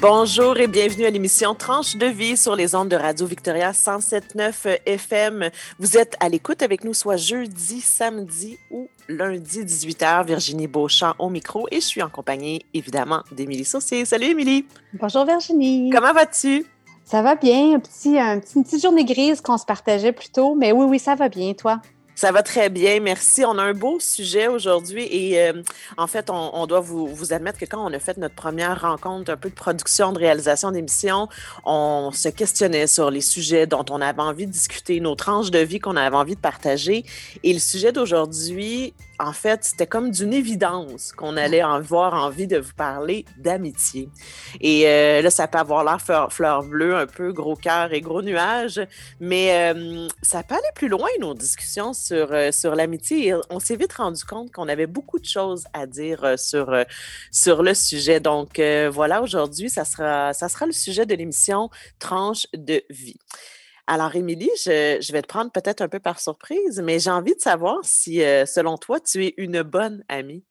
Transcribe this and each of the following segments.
Bonjour et bienvenue à l'émission Tranche de vie sur les ondes de Radio Victoria 107.9 FM. Vous êtes à l'écoute avec nous soit jeudi, samedi ou lundi 18h. Virginie Beauchamp au micro et je suis en compagnie évidemment d'Émilie Saucier. Salut Émilie. Bonjour Virginie. Comment vas-tu? Ça va bien, un petit, un petit, une petite journée grise qu'on se partageait plus tôt, mais oui, oui, ça va bien, toi? Ça va très bien, merci. On a un beau sujet aujourd'hui et euh, en fait, on, doit vous, vous, admettre que quand on a fait notre première rencontre, un peu de production, de réalisation d'émissions, on se questionnait sur les sujets dont on avait envie de discuter, nos tranches de vie qu'on avait envie de partager. Et le sujet d'aujourd'hui, en fait, c'était comme d'une évidence qu'on allait avoir envie de vous parler d'amitié. Et euh, là, ça peut avoir l'air fleur, bleue, un peu gros cœur et gros nuages, mais euh, ça peut aller plus loin, nos discussions sur, euh, sur l'amitié. On s'est vite rendu compte qu'on avait beaucoup de choses à dire sur, sur le sujet. Donc, voilà, aujourd'hui, ça sera, ça sera le sujet de l'émission Tranche de vie. Alors, Émilie, je, vais te prendre peut-être un peu par surprise, mais j'ai envie de savoir si, euh, selon toi, tu es une bonne amie.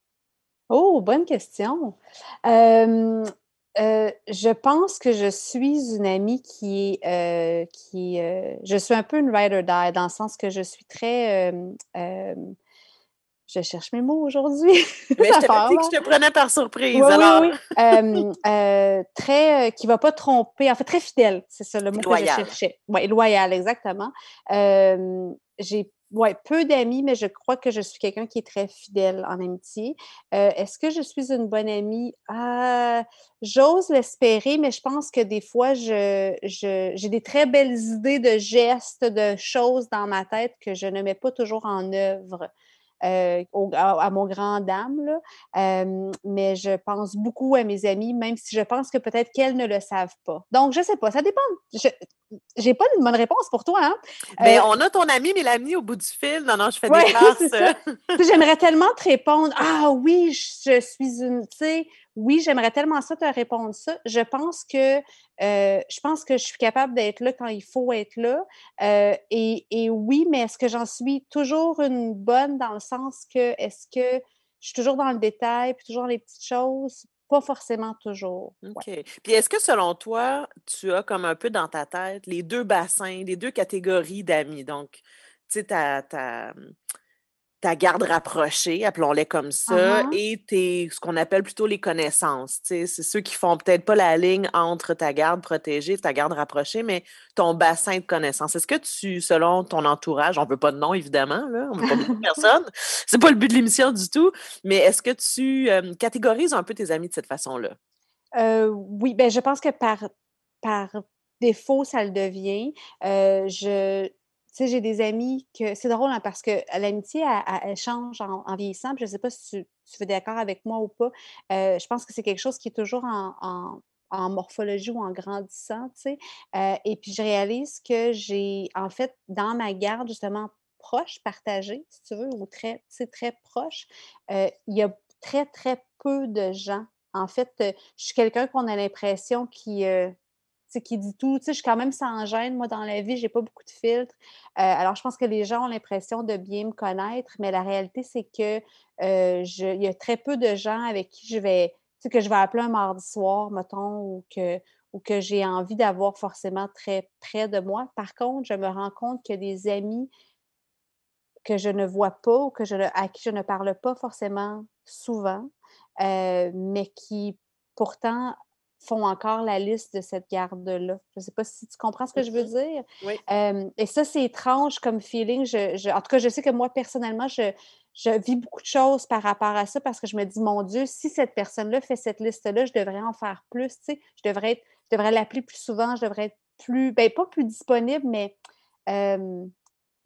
Oh, bonne question. Euh, je pense que je suis une amie qui euh, qui, je suis un peu une ride or die dans le sens que je suis très je cherche mes mots aujourd'hui. Mais je t'avais dit que je te prenais par surprise. alors. Oui, oui. Euh, très, euh, qui ne va pas tromper, en fait, très fidèle, c'est ça le mot que je cherchais. Oui, loyal, exactement. j'ai ouais, peu d'amis, mais je crois que je suis quelqu'un qui est très fidèle en amitié. Euh, est-ce que je suis une bonne amie? Ah, j'ose l'espérer, mais je pense que des fois, je, j'ai des très belles idées de gestes, de choses dans ma tête que je ne mets pas toujours en œuvre. Euh, à, mon grand dame. Là. mais je pense beaucoup à mes amis, même si je pense que peut-être qu'elles ne le savent pas. Donc, je ne sais pas, ça dépend. Je n'ai pas une bonne réponse pour toi. Hein? Mais euh, on a ton ami Mélanie au bout du fil. Non, non, je fais des grâces. J'aimerais tellement te répondre Ah oui, je suis une. Tu sais, oui, j'aimerais tellement ça te répondre ça. Je pense que euh, je pense que je suis capable d'être là quand il faut être là. Euh, et, oui, mais est-ce que j'en suis toujours une bonne dans le sens que est-ce que je suis toujours dans le détail, puis toujours les petites choses? Pas forcément toujours. OK. Puis est-ce que selon toi, tu as comme un peu dans ta tête les deux bassins, les deux catégories d'amis? Donc, tu sais, ta, ta, garde rapprochée, appelons-les comme ça, uh-huh. et tes, ce qu'on appelle plutôt les connaissances. C'est ceux qui font peut-être pas la ligne entre ta garde protégée et ta garde rapprochée, mais ton bassin de connaissances. Est-ce que tu, selon ton entourage, on veut pas de nom évidemment, là, on veut pas de personne, c'est pas le but de l'émission du tout, mais est-ce que tu euh, catégorises un peu tes amis de cette façon-là? Euh, oui, ben je pense que par, par défaut, ça le devient. Euh, je, sais, j'ai des amis que. C'est drôle hein, parce que l'amitié, elle, change en, vieillissant. je ne sais pas si tu, es d'accord avec moi ou pas. Euh, je pense que c'est quelque chose qui est toujours en, morphologie ou en grandissant, tu sais. Euh, et puis, je réalise que j'ai, en fait, dans ma garde, justement, proche, partagée, si tu veux, ou très, très proche, euh, il y a très, très peu de gens. En fait, je suis quelqu'un qu'on a l'impression qui qui dit tout. Tu sais, je suis quand même sans gêne, moi, dans la vie, j'ai pas beaucoup de filtres. Euh, alors, je pense que les gens ont l'impression de bien me connaître, mais la réalité, c'est que euh, il y a très peu de gens avec qui je vais, tu sais, que je vais appeler un mardi soir, mettons, ou que, ou que j'ai envie d'avoir forcément très près de moi. Par contre, je me rends compte que des amis que je ne vois pas ou que je, à qui je ne parle pas forcément souvent, euh, mais qui pourtant font encore la liste de cette garde-là. Je ne sais pas si tu comprends ce que je veux dire. Oui. et ça, c'est étrange comme feeling. Je, en tout cas, je sais que moi, personnellement, je, je vis beaucoup de choses par rapport à ça parce que je me dis, mon Dieu, si cette personne-là fait cette liste-là, je devrais en faire plus. Tu sais, je devrais, être, je devrais l'appeler plus souvent, je devrais être plus, ben pas plus disponible, mais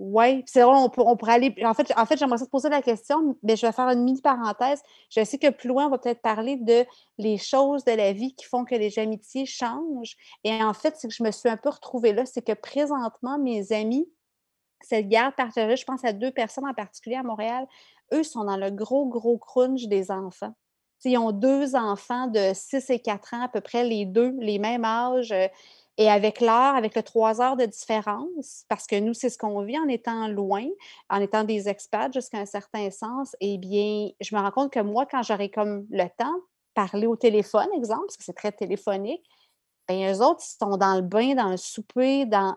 oui, c'est vrai, on, pourrait aller. En fait, en fait j'aimerais te poser la question, mais je vais faire une mini parenthèse. Je sais que plus loin, on va peut-être parler de les choses de la vie qui font que les amitiés changent. Et en fait, c'est que je me suis un peu retrouvée là, c'est que présentement, mes amis, cette garde partagée, je pense à deux personnes en particulier à Montréal, eux sont dans le gros, gros crunch des enfants. ils ont deux enfants de 6 et 4 ans, à peu près les deux, les mêmes âges. Et avec l'heure, avec le trois heures de différence, parce que nous, c'est ce qu'on vit en étant loin, en étant des expats jusqu'à un certain sens, eh bien, je me rends compte que moi, quand j'aurai comme le temps, parler au téléphone, exemple, parce que c'est très téléphonique, bien, eux autres, ils sont dans le bain, dans le souper, dans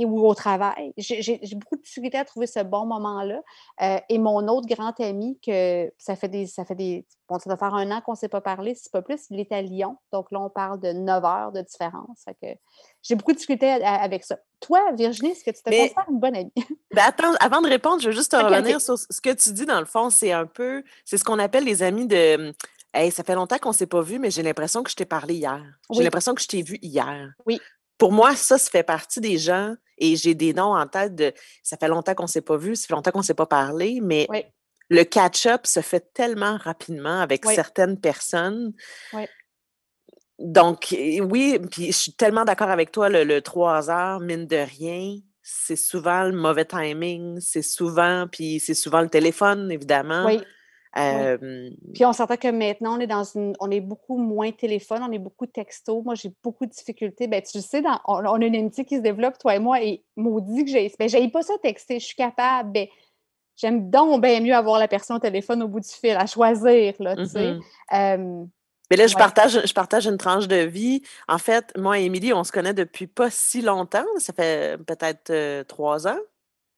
et ou au travail. J'ai beaucoup de difficulté à trouver ce bon moment-là. Euh, et mon autre grand ami, que ça fait des. Ça fait des. Bon, ça doit faire un an qu'on ne s'est pas parlé, si pas plus, il est à Lyon. Donc là, on parle de 9 heures de différence. j'ai beaucoup de difficulté avec ça. Toi, Virginie, est-ce que tu te Mais, considères une bonne amie? Ben attends, avant de répondre, je veux juste te revenir sur ce que tu dis, dans le fond, c'est un peu. C'est ce qu'on appelle les amis de. Hey, ça fait longtemps qu'on ne s'est pas vu, mais j'ai l'impression que je t'ai parlé hier. J'ai l'impression que je t'ai vu hier. Oui pour moi, ça, ça fait partie des gens et j'ai des noms en tête de ça fait longtemps qu'on ne s'est pas vu, ça fait longtemps qu'on ne s'est pas parlé, mais le catch-up se fait tellement rapidement avec certaines personnes. Donc, oui, puis je suis tellement d'accord avec toi, le, le 3 heures, mine de rien, c'est souvent le mauvais timing, c'est souvent, puis c'est souvent le téléphone, évidemment. Oui. Puis on s'entend que maintenant, on est dans une. On est beaucoup moins téléphone, on est beaucoup texto. Moi, j'ai beaucoup de difficultés. Ben, tu sais, on, a une amitié qui se développe, toi et moi, et maudit que j'ai. Ben, j'ai pas ça texter. Je suis capable. Ben, j'aime donc bien mieux avoir la personne au téléphone au bout du fil, à choisir, là, tu sais. Mmh mais là, je, partage, je partage une tranche de vie. En fait, moi et Émilie, on se connaît depuis pas si longtemps. Ça fait peut-être trois ans.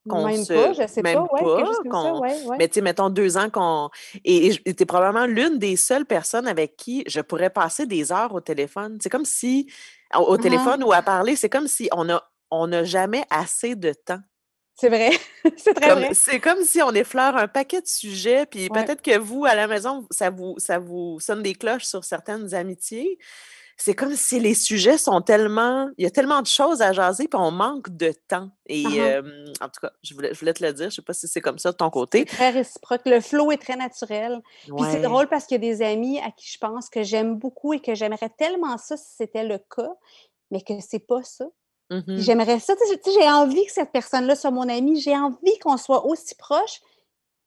Même pas, je sais pas, ouais, Mais tu sais, mettons deux ans qu'on. Et tu es probablement l'une des seules personnes avec qui je pourrais passer des heures au téléphone. C'est comme si, au, ah. téléphone ou à parler, c'est comme si on a on n'a jamais assez de temps. C'est vrai, c'est très vrai. C'est comme si on effleure un paquet de sujets, puis peut-être que vous, à la maison, ça vous, ça vous sonne des cloches sur certaines amitiés c'est comme si les sujets sont tellement. Il y a tellement de choses à jaser, puis on manque de temps. Et ah ah. en tout cas, je voulais, je voulais, te le dire. Je ne sais pas si c'est comme ça de ton côté. Très réciproque. Le flow est très naturel. Puis c'est drôle parce qu'il y a des amis à qui je pense que j'aime beaucoup et que j'aimerais tellement ça si c'était le cas, mais que c'est pas ça. Mmh j'aimerais ça. J'ai envie que cette personne-là soit mon amie. J'ai envie qu'on soit aussi proche,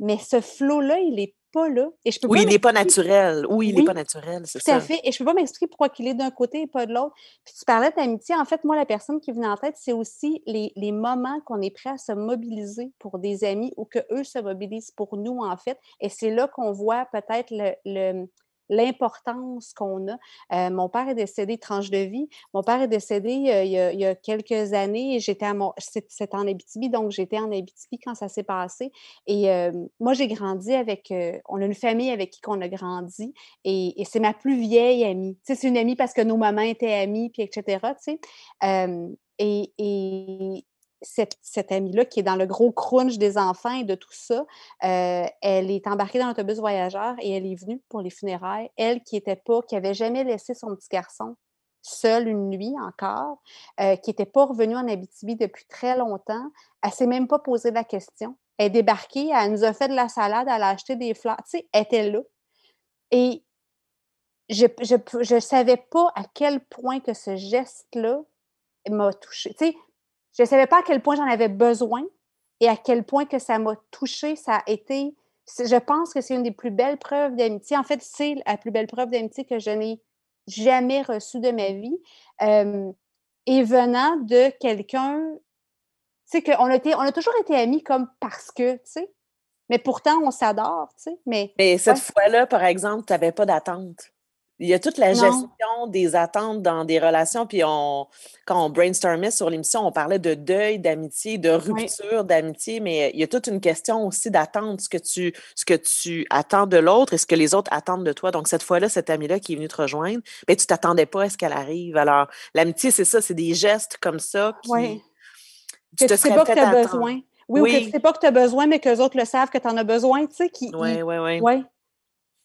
mais ce flow-là, il est là. Et je peux oui, il n'est pas naturel. Oui, il n'est pas naturel, c'est ça. Tout à fait. Et je ne peux pas m'expliquer pourquoi il est d'un côté et pas de l'autre. Puis tu parlais d'amitié. En fait, moi, la personne qui vient en tête, c'est aussi les, les moments qu'on est prêt à se mobiliser pour des amis ou qu'eux se mobilisent pour nous, en fait. Et c'est là qu'on voit peut-être le l'importance qu'on a. Euh, mon père est décédé tranche de vie. Mon père est décédé euh, il, y a, quelques années. J'étais à mon, c'était en Abitibi, donc j'étais en Abitibi quand ça s'est passé. Et euh, moi, j'ai grandi avec, on a une famille avec qui on a grandi, et, c'est ma plus vieille amie. C'est une amie parce que nos mamans étaient amies, puis etc. Tu sais. et cette, amie-là, qui est dans le gros crunch des enfants et de tout ça, euh, elle est embarquée dans l'autobus voyageur et elle est venue pour les funérailles. Elle qui était pas, qui avait jamais laissé son petit garçon seul une nuit encore, euh, qui n'était pas revenue en Abitibi depuis très longtemps, elle s'est même pas posé la question. Elle est débarquée, elle nous a fait de la salade, elle a acheté des fleurs, tu sais, elle était là. Et je ne savais pas à quel point que ce geste-là m'a touchée. Tu sais, je ne savais pas à quel point j'en avais besoin et à quel point que ça m'a touchée. Ça a été, je pense que c'est une des plus belles preuves d'amitié. En fait, c'est la plus belle preuve d'amitié que je n'ai jamais reçue de ma vie. et venant de quelqu'un, tu sais, qu'on a, on a toujours été amis comme parce que, tu sais. Mais pourtant, on s'adore, tu sais. Mais, mais cette fois-là, par exemple, tu n'avais pas d'attente. Il y a toute la gestion des attentes dans des relations. Puis on, quand on brainstormait sur l'émission, on parlait de deuil d'amitié, de rupture d'amitié, mais il y a toute une question aussi d'attente, ce que tu, ce que tu attends de l'autre et ce que les autres attendent de toi. Donc, cette fois-là, cette amie-là qui est venue te rejoindre, ben, tu t'attendais pas à ce qu'elle arrive. Alors, l'amitié, c'est ça, c'est des gestes comme ça qui. Oui. Tu que tu sais pas que tu as besoin. Oui, ou que tu sais pas que tu as besoin, mais que les autres le savent que tu en as besoin, tu sais. Oui, oui, oui.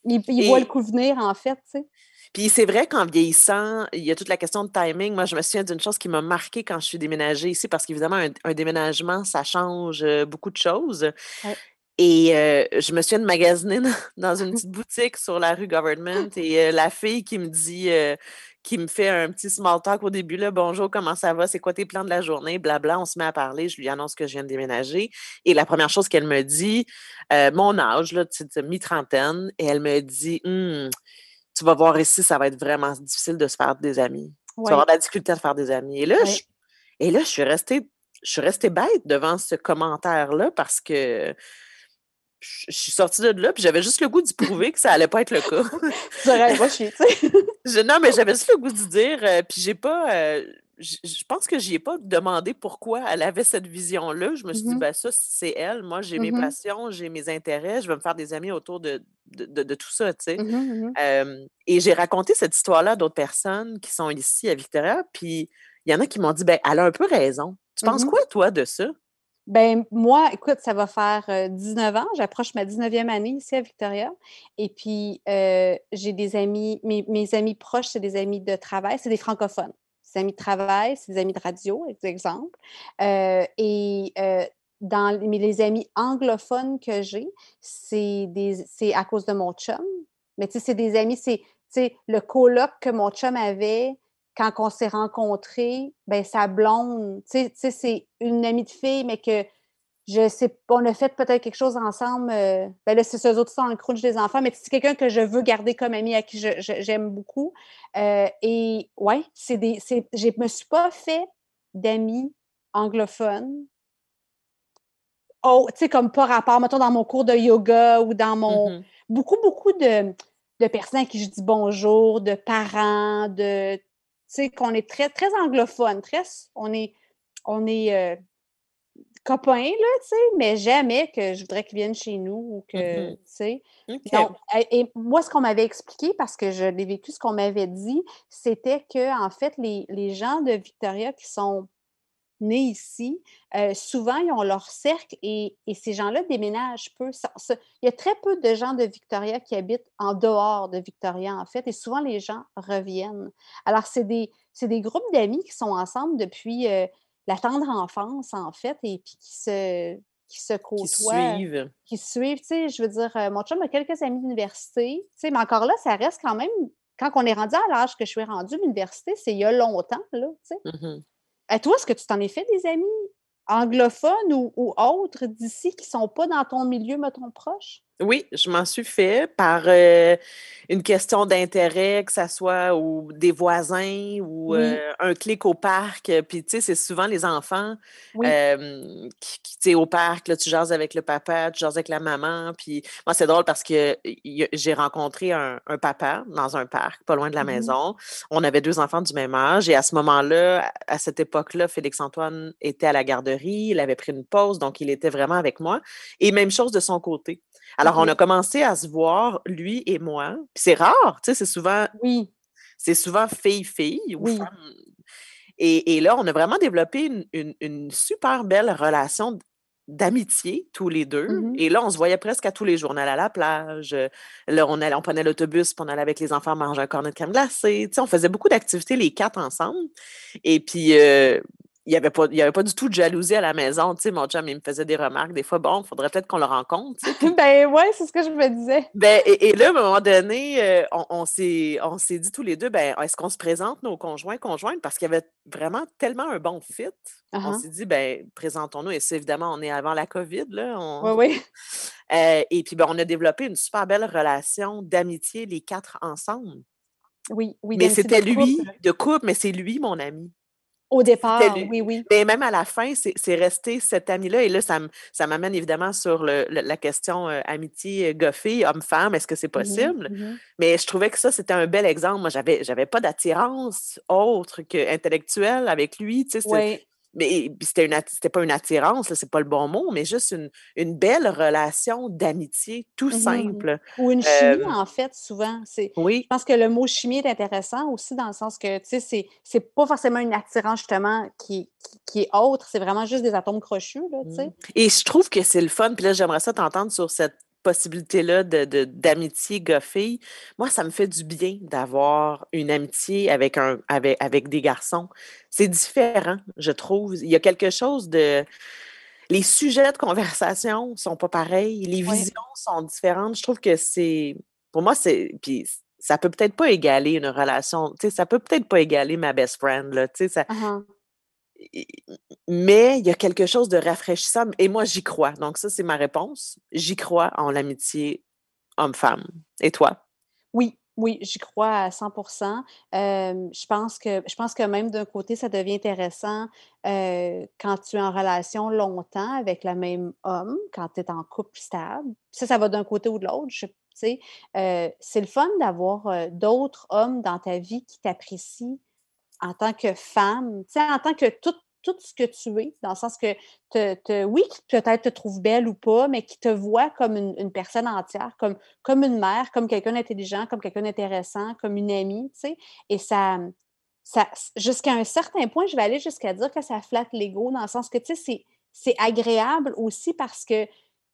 Il, voit le coup venir, en fait, tu sais. Puis c'est vrai qu'en vieillissant, il y a toute la question de timing. Moi, je me souviens d'une chose qui m'a marqué quand je suis déménagée ici, parce qu'évidemment, un, déménagement, ça change beaucoup de choses. Et je me souviens de magasiner dans une petite boutique sur la rue Government et la fille qui me dit, qui me fait un petit small talk au début, là, bonjour, comment ça va, c'est quoi tes plans de la journée, blabla, on se met à parler, je lui annonce que je viens de déménager. Et la première chose qu'elle me dit, mon âge, là, mi-trentaine, et elle me dit, «Hum, tu vas voir ici, ça va être vraiment difficile de se faire des amis. Tu vas avoir de la difficulté à te faire des amis. Et là, je, et là je suis restée je suis restée bête devant ce commentaire-là parce que je suis sortie de là, puis j'avais juste le goût d'y prouver que ça allait pas être le cas. J'aurais pas chier, tu sais. non, mais j'avais juste le goût de dire, euh, puis j'ai pas. Euh, je pense que j'y ai pas demandé pourquoi elle avait cette vision-là. Je me suis dit, Mmh ben ça, c'est elle. Moi, j'ai mes Mmh passions, j'ai mes intérêts, je vais me faire des amis autour de, de, tout ça, tu sais. Mmh et j'ai raconté cette histoire-là à d'autres personnes qui sont ici à Victoria, puis il y en a qui m'ont dit, ben elle a un peu raison. Tu penses quoi, toi, de ça? Ben moi, écoute, ça va faire 19 ans. J'approche ma 19e année ici à Victoria. Et puis, j'ai des amis, mes, amis proches, c'est des amis de travail, c'est des francophones. Des amis de travail, c'est des amis de radio, exemple. et dans mais les amis anglophones que j'ai, c'est à cause de mon chum. Mais tu sais, c'est des amis, c'est le colloque que mon chum avait quand on s'est rencontrés, ben sa blonde, tu sais, c'est une amie de fille, mais que je sais on a fait peut-être quelque chose ensemble. Euh, ben là, c'est ceux autres qui sont dans le crunch des enfants, mais c'est quelqu'un que je veux garder comme ami, à qui j'aime beaucoup. Euh, et ouais, c'est des. Je me suis pas fait d'amis anglophones. Oh, tu sais, comme pas rapport, mettons, dans mon cours de yoga ou dans mon. Mm-hmm. Beaucoup, beaucoup de, de personnes à qui je dis bonjour, de parents, de sais, qu'on est très, très anglophone, très, on est, on est euh, copains, là, tu sais, mais jamais que je voudrais qu'ils viennent chez nous ou que, mm-hmm. tu sais. et, moi, ce qu'on m'avait expliqué, parce que je l'ai vécu, ce qu'on m'avait dit, c'était que, en fait, les, les gens de Victoria qui sont nés ici, euh, souvent, ils ont leur cercle et, ces gens-là déménagent peu. il y a très peu de gens de Victoria qui habitent en dehors de Victoria, en fait, et souvent, les gens reviennent. Alors, c'est des, des groupes d'amis qui sont ensemble depuis euh, la tendre enfance, en fait, et puis qui se, qui se côtoient. Qui suivent. Qui suivent, tu sais, je veux dire, euh, mon chum a quelques amis d'université, tu sais, mais encore là, ça reste quand même, quand on est rendu à l'âge que je suis rendue, l'université, c'est il y a longtemps, là, tu sais. Mmh et toi, est-ce que tu t'en es fait des amis anglophones ou, autres d'ici qui ne sont pas dans ton milieu, mettons, proche? Oui, je m'en suis fait par euh, une question d'intérêt, que ce soit ou des voisins ou euh, un clic au parc. Puis, tu sais, c'est souvent les enfants qui, tu sais, au parc, là, tu jases avec le papa, tu jases avec la maman. Puis, moi, c'est drôle parce que j'ai rencontré un, papa dans un parc, pas loin de la mmh maison. On avait deux enfants du même âge. Et à ce moment-là, à cette époque-là, Félix-Antoine était à la garderie. Il avait pris une pause, donc il était vraiment avec moi. Et même chose de son côté. Alors, on a commencé à se voir, lui et moi. C'est rare, tu sais, c'est souvent. Oui. C'est souvent fille-fille ou femme. Et, là, on a vraiment développé une, super belle relation d'amitié tous les deux. Mmh Et là, on se voyait presque à tous les jours. On allait à la plage. Là, on, allait, on prenait l'autobus, puis on allait avec les enfants manger un cornet de crème glacée. Tu sais, on faisait beaucoup d'activités les quatre ensemble. Et puis, euh, il n'y avait, pas, avait pas du tout de jalousie à la maison. Tu sais, mon chum, il me faisait des remarques. Des fois, bon, il faudrait peut-être qu'on le rencontre. ben ouais, c'est ce que je me disais. Ben, et, là, à un moment donné, euh, on, on s'est dit tous les deux, ben, est-ce qu'on se présente nos conjoints, conjointes? Parce qu'il y avait vraiment tellement un bon fit. On uh-huh. s'est dit, ben, présentons-nous. Et c'est évidemment, on est avant la COVID, là. Oui, oui. Euh, et puis, ben, on a développé une super belle relation d'amitié, les quatre ensemble. Oui, oui. Mais c'était lui, de couple, mais c'est lui, mon ami. Au départ, oui, oui. Mais même à la fin, c'est resté cet ami-là. Et là, ça m'amène évidemment sur la question euh, amitié euh, goffée, homme-femme, est-ce que c'est mmh possible? Mmh Mais je trouvais que ça, c'était un bel exemple. Moi, j'avais, j'avais pas d'attirance autre qu'intellectuelle avec lui. Tu sais, mais c'était une c'était pas une attirance, c'est pas le bon mot, mais juste une, une belle relation d'amitié, tout mmh simple. Ou une chimie, en fait, souvent. Oui. Je pense que le mot chimie est intéressant aussi dans le sens que, tu sais, c'est pas forcément une attirance, justement, qui, qui, est autre, c'est vraiment juste des atomes crochus, là, tu sais. Mmh. Et je trouve que c'est le fun, puis là, j'aimerais ça t'entendre sur cette possibilité-là de, d'amitié goffée, moi, ça me fait du bien d'avoir une amitié avec, un, avec, avec des garçons. C'est différent, je trouve. Il y a quelque chose de... Les sujets de conversation sont pas pareils, les visions sont différentes. Je trouve que c'est... Pour moi, c'est... Puis ça peut peut-être pas égaler une relation, tu sais, ça peut peut-être pas égaler ma best friend, là, tu sais, ça... Uh-huh mais il y a quelque chose de rafraîchissant et moi, j'y crois. Donc, ça, c'est ma réponse. J'y crois en l'amitié homme-femme. Et toi? Oui, Oui, j'y crois à 100 Hem, je pense que je pense que même d'un côté, ça devient intéressant, quand tu es en relation longtemps avec le même homme, quand tu es en couple stable. Ça, ça va d'un côté ou de l'autre, c'est le fun d'avoir, d'autres hommes dans ta vie qui t'apprécient en tant que femme, en tant que tout tout ce que tu es, dans le sens que te te oui, qui peut-être te trouve belle ou pas, mais qui te voit comme une personne entière, comme comme une mère, comme quelqu'un d'intelligent, comme quelqu'un d'intéressant, comme une amie, tu sais? Et ça, ça jusqu'à un certain point, je vais aller jusqu'à dire que ça flatte l'ego, dans le sens que, tu sais, c'est agréable aussi parce que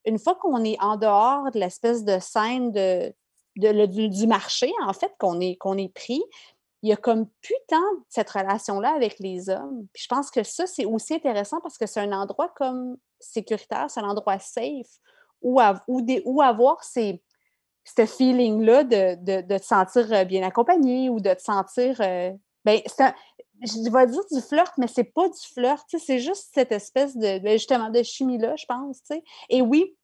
une fois qu'on est en dehors de l'espèce de scène de de du marché, en fait, qu'on est qu'on est pris, il y a comme plus tant cette relation-là avec les hommes. Puis je pense que ça, c'est aussi intéressant parce que c'est un endroit comme sécuritaire, c'est un endroit safe où, où, avoir ces, ce feeling-là de, de, de, te sentir euh, bien accompagné ou de te sentir. Euh, ben, je vais dire du flirt, mais c'est pas du flirt, c'est juste cette espèce de, ben, justement, de chimie-là, je pense. Et oui,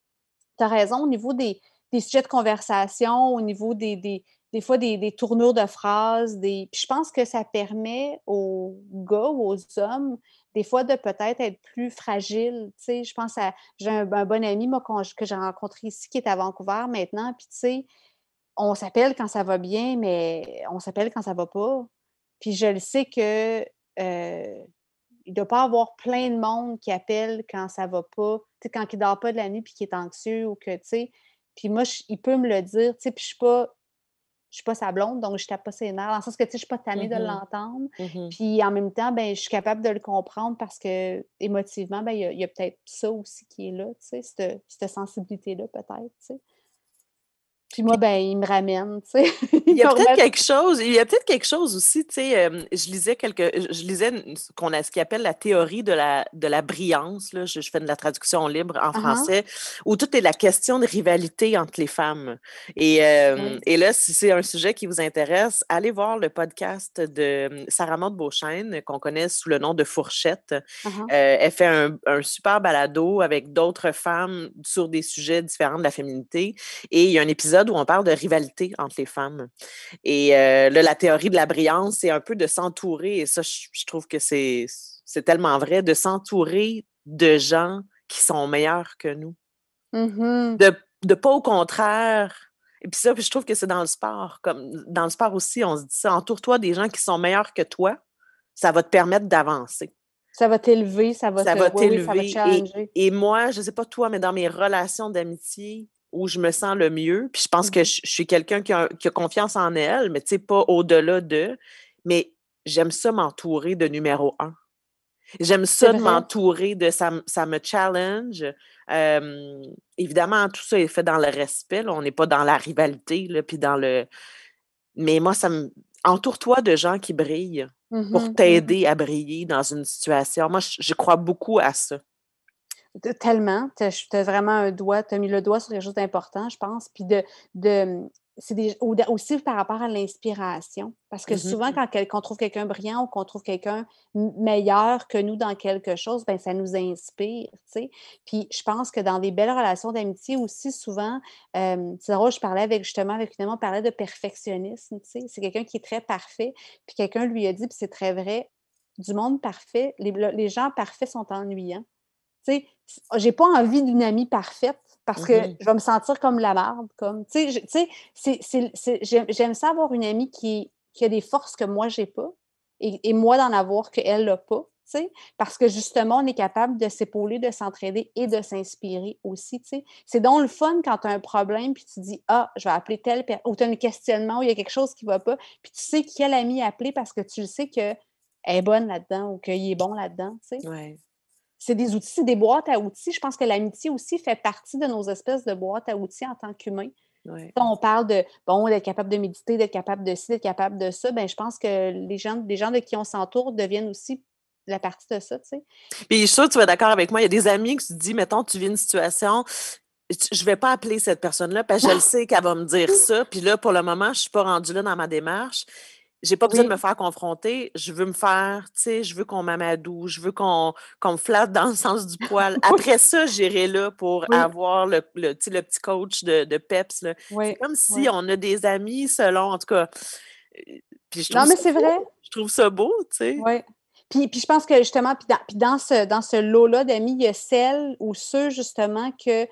tu as raison au niveau des, des, sujets de conversation, au niveau des, des des fois des, tournures de phrases. Des... Puis je pense que ça permet aux gars ou aux hommes, des fois, de peut-être être plus fragiles. Tu sais, je pense à. J'ai un, bon ami, moi, que j'ai rencontré ici, qui est à Vancouver maintenant. Puis, tu sais, on s'appelle quand ça va bien, mais on s'appelle quand ça va pas. Puis je le sais que. Euh, il ne doit pas avoir plein de monde qui appelle quand ça va pas, quand il ne dort pas de la nuit puis qu'il est anxieux ou que, tu sais, puis moi, il peut me le dire, tu sais, puis je suis pas, je suis pas sa blonde, donc je tape pas ses nerfs, dans le sens que, tu sais, je suis pas tannée de mmh l'entendre. Mmh puis en même temps, ben, je suis capable de le comprendre parce que émotivement, ben, il y a, peut-être ça aussi qui est là, tu sais, cette, cette sensibilité-là, peut-être, tu sais. Puis moi, ben, il me ramène, tu sais. il y a peut-être quelque chose, il y a peut-être quelque chose aussi, tu sais, je lisais quelque, je lisais qu'on a ce qu'on appelle la théorie de la, de la brillance, là, je, fais de la traduction libre en français, où tout est la question de rivalité entre les femmes. Et, et là, si c'est un sujet qui vous intéresse, allez voir le podcast de Sarah Maud Beauchesne, qu'on connaît sous le nom de Fourchette. Elle fait un, un super balado avec d'autres femmes sur des sujets différents de la féminité. Et il y a un épisode où on parle de rivalité entre les femmes. Et euh, là, la théorie de la brillance, c'est un peu de s'entourer, et ça, je, trouve que c'est tellement vrai, de s'entourer de gens qui sont meilleurs que nous. Mmh de, de pas au contraire. Et puis ça, je trouve que c'est dans le sport. Comme dans le sport aussi, on se dit ça, entoure-toi des gens qui sont meilleurs que toi, ça va te permettre d'avancer. Ça va t'élever, ça va t'élever. et, et, moi, je ne sais pas toi, mais dans mes relations d'amitié, où je me sens le mieux. Puis je pense que mmh je, suis quelqu'un qui a, confiance en elle, mais tu sais, pas au-delà de. Mais j'aime ça m'entourer de numéro un. J'aime ça de m'entourer de ça, ça me challenge. évidemment, tout ça est fait dans le respect. On n'est pas dans la rivalité, là, puis dans le. Mais moi, ça me. Entoure-toi de gens qui brillent pour mmh mmh t'aider à briller dans une situation. Moi, je crois beaucoup à ça tellement. Tu as, vraiment un doigt, tu as mis le doigt sur quelque chose d'important, je pense. Puis de, de c'est aussi par rapport à l'inspiration. Parce que mmh souvent, quand on trouve quelqu'un brillant ou qu'on trouve quelqu'un meilleur que nous dans quelque chose, ben ça nous inspire, tu Puis je pense que dans des belles relations d'amitié aussi, souvent, c'est drôle, je parlais avec, justement, avec une amie, on parlait de perfectionnisme, tu sais. C'est quelqu'un qui est très parfait. Puis quelqu'un lui a dit, puis c'est très vrai, du monde parfait, les, les gens parfaits sont ennuyants. Tu sais, j'ai pas envie d'une amie parfaite parce que mmh je vais me sentir comme la merde. Comme, tu sais, j'aime ça avoir une amie qui, qui, a des forces que moi, j'ai pas et, moi d'en avoir qu'elle n'a pas. Parce que justement, on est capable de s'épauler, de s'entraider et de s'inspirer aussi. C'est donc le fun quand tu as un problème puis tu dis Ah, je vais appeler telle personne ou tu as un questionnement ou il y a quelque chose qui ne va pas, puis tu sais quel ami appeler parce que tu le sais qu'elle est bonne là-dedans ou qu'il est bon là-dedans. Ouais c'est des outils, c'est des boîtes à outils. Je pense que l'amitié aussi fait partie de nos espèces de boîtes à outils en tant qu'humains. On parle de bon, d'être capable de méditer, d'être capable de ci, d'être capable de ça. Ben, je pense que les gens, les gens de qui on s'entoure deviennent aussi la partie de ça, tu sais. Puis je suis sûre que tu vas d'accord avec moi. Il y a des amis qui se disent, mettons, tu vis une situation, je vais pas appeler cette personne-là parce que je le sais qu'elle va me dire ça. Puis là, pour le moment, je suis pas rendue là dans ma démarche. J'ai pas besoin de me faire confronter. Je veux me faire, tu sais, je veux qu'on m'amadoue, je veux qu'on me flatte dans le sens du poil. Après ça, j'irai là pour avoir le, le, le, petit coach de, de PEPS. C'est comme si on a des amis selon, en tout cas. Euh, puis je non, mais c'est vrai. Je trouve ça beau, tu sais. Oui. Puis, puis, je pense que justement, puis dans, puis dans ce, dans ce lot-là d'amis, il y a celles ou ceux justement que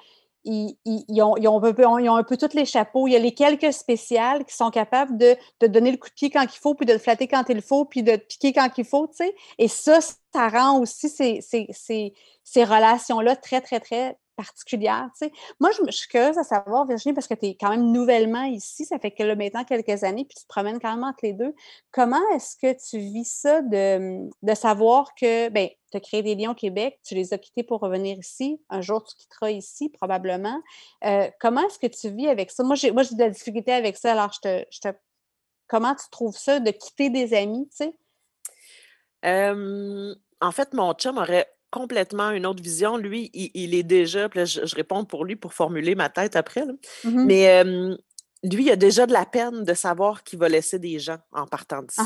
ils, ont, un peu, un peu tous les chapeaux. Il y a les quelques spéciales qui sont capables de, de donner le coup de pied quand il faut, puis de le flatter quand il faut, puis de piquer quand il faut, tu sais. Et ça, ça rend aussi ces, ces, ces, ces relations-là très, très, très particulière. Tu sais. Moi, je, suis curieuse à savoir, Virginie, parce que tu es quand même nouvellement ici, ça fait maintenant quelques années, puis tu te promènes quand même entre les deux. Comment est-ce que tu vis ça de, de savoir que, ben, tu as créé des liens au Québec, tu les as quittés pour revenir ici, un jour tu quitteras ici, probablement. Euh, comment est-ce que tu vis avec ça? Moi, j'ai, moi, de la difficulté avec ça, alors je te, je te... Comment tu trouves ça de quitter des amis, tu sais? en fait, mon chum aurait complètement une autre vision. Lui, il, est déjà, je, réponds pour lui pour formuler ma tête après, mmh mais lui, il a déjà de la peine de savoir qu'il va laisser des gens en partant d'ici.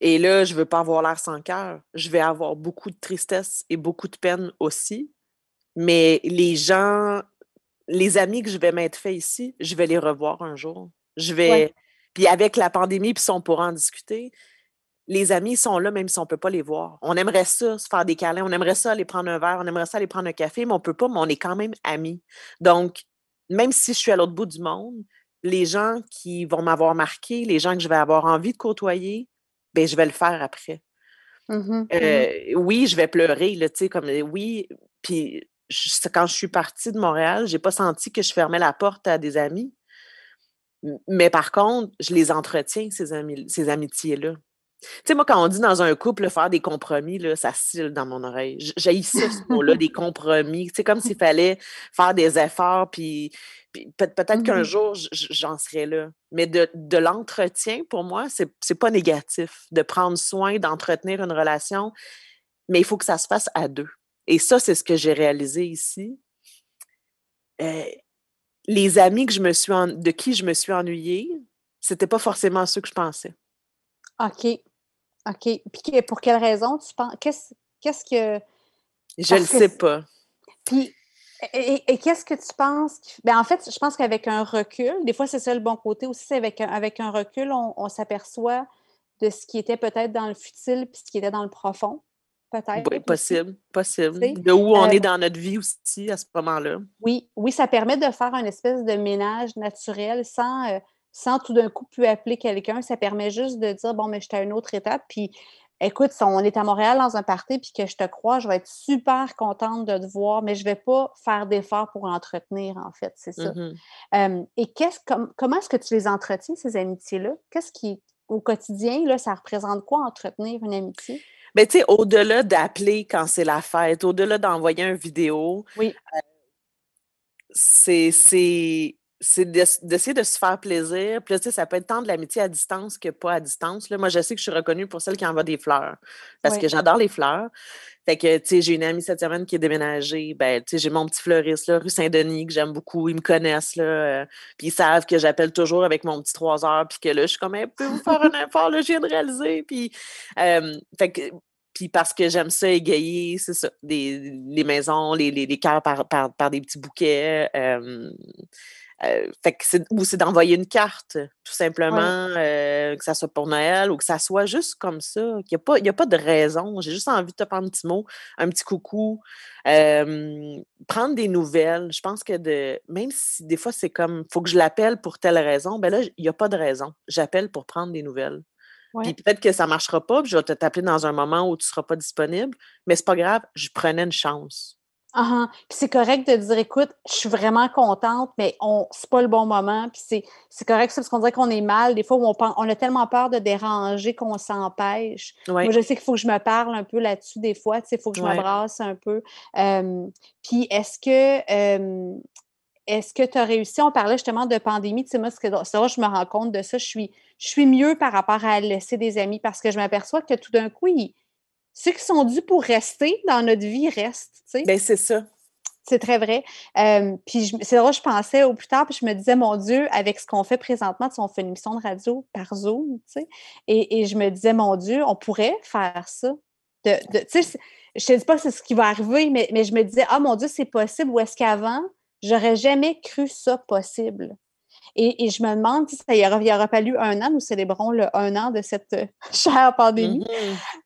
Et là, je ne veux pas avoir l'air sans cœur. Je vais avoir beaucoup de tristesse et beaucoup de peine aussi. Mais les gens, les amis que je vais m'être fait ici, je vais les revoir un jour. Je vais. Puis avec la pandémie, puis on pourra en discuter, les amis sont là même si on ne peut pas les voir. On aimerait ça, se faire des câlins, on aimerait ça aller prendre un verre, on aimerait ça aller prendre un café, mais on ne peut pas, mais on est quand même amis. Donc, même si je suis à l'autre bout du monde, les gens qui vont m'avoir marqué, les gens que je vais avoir envie de côtoyer, ben je vais le faire après. Mmh mmh euh, oui, je vais pleurer, tu sais, comme oui. Puis quand je suis partie de Montréal, je n'ai pas senti que je fermais la porte à des amis. Mais par contre, je les entretiens, ces, amis, ces amitiés-là. Tu sais, moi, quand on dit dans un couple faire des compromis, là, ça style dans mon oreille. J'ai ça, ce mot-là, des compromis. C'est comme s'il fallait faire des efforts, puis, peut-être qu'un mmh jour, j'en serais là. Mais de, l'entretien, pour moi, c'est pas négatif. De prendre soin, d'entretenir une relation, mais il faut que ça se fasse à deux. Et ça, c'est ce que j'ai réalisé ici. Euh, les amis que je me suis de qui je me suis ennuyée, c'était pas forcément ceux que je pensais. OK. OK. Puis pour quelle raison tu penses? Qu'est-ce, qu'est-ce que. Je ne sais pas. Puis, et, qu'est-ce que tu penses? Bien, en fait, je pense qu'avec un recul, des fois, c'est ça le bon côté aussi, c'est avec un, avec un recul, on, s'aperçoit de ce qui était peut-être dans le futile puis ce qui était dans le profond. Peut-être. Oui, possible, possible. De où on est euh, dans notre vie aussi à ce moment-là. Oui, oui, ça permet de faire une espèce de ménage naturel sans. Euh, sans tout d'un coup plus appeler quelqu'un. Ça permet juste de dire, bon, mais je suis à une autre étape. Puis, écoute, si on est à Montréal dans un party puis que je te crois, je vais être super contente de te voir, mais je ne vais pas faire d'efforts pour entretenir, en fait. C'est ça. Mmh et qu'est-ce, comment est-ce que tu les entretiens, ces amitiés-là? Qu'est-ce qui, au quotidien, là, ça représente quoi entretenir une amitié? Bien, tu sais, au-delà d'appeler quand c'est la fête, au-delà d'envoyer une vidéo, oui. Euh, c'est c'est d'essayer de se faire plaisir. Puis là, ça peut être tant de l'amitié à distance que pas à distance. Là, moi, je sais que je suis reconnue pour celle qui envoie des fleurs parce que j'adore les fleurs. Fait que, tu sais, j'ai une amie cette semaine qui est déménagée. Ben, tu sais, j'ai mon petit fleuriste, là, rue Saint-Denis, que j'aime beaucoup. Ils me connaissent, là. Euh, puis ils savent que j'appelle toujours avec mon petit 3 heures. Puis que là, je suis comme, vous faire un effort, là, je viens de réaliser. Puis, fait que, puis parce que j'aime ça égayer, c'est ça, les maisons, les, les, les cœurs par, par, par, des petits bouquets. Euh, fait que c'est, ou c'est d'envoyer une carte, tout simplement, euh, que ça soit pour Noël ou que ça soit juste comme ça, qu'il n'y a, pas, a pas de raison. J'ai juste envie de te faire un petit mot, un petit coucou, prendre des nouvelles. Je pense que de, même si des fois c'est comme, faut que je l'appelle pour telle raison, ben là, il n'y a pas de raison. J'appelle pour prendre des nouvelles. Puis peut-être que ça ne marchera pas, puis je vais te t'appeler dans un moment où tu ne seras pas disponible, mais c'est pas grave, je prenais une chance. Ah, puis c'est correct de dire, écoute, je suis vraiment contente, mais on c'est pas le bon moment. Puis c'est, correct parce qu'on dirait qu'on est mal. Des fois, on, on a tellement peur de déranger qu'on s'empêche. Moi, je sais qu'il faut que je me parle un peu là-dessus des fois. Il faut que je m'abrace un peu. puis est-ce que est-ce que tu as réussi? On parlait justement de pandémie. Tu sais, moi, c'est vrai, je me rends compte de ça. Je suis, je suis mieux par rapport à laisser des amis parce que je m'aperçois que tout d'un coup, ils ceux qui sont dus pour rester dans notre vie restent. Ben, c'est ça. C'est très vrai. puis c'est drôle, je pensais au plus tard, puis je me disais, mon Dieu, avec ce qu'on fait présentement, on fait une émission de radio par Zoom, tu sais, et, je me disais, mon Dieu, on pourrait faire ça. De, tu sais, je ne dis pas que c'est ce qui va arriver, mais, mais je me disais, ah mon Dieu, c'est possible, ou est-ce qu'avant, j'aurais jamais cru ça possible? Et, je me demande si ça y aura, il aura fallu un an, nous célébrons le un an de cette euh, chère pandémie.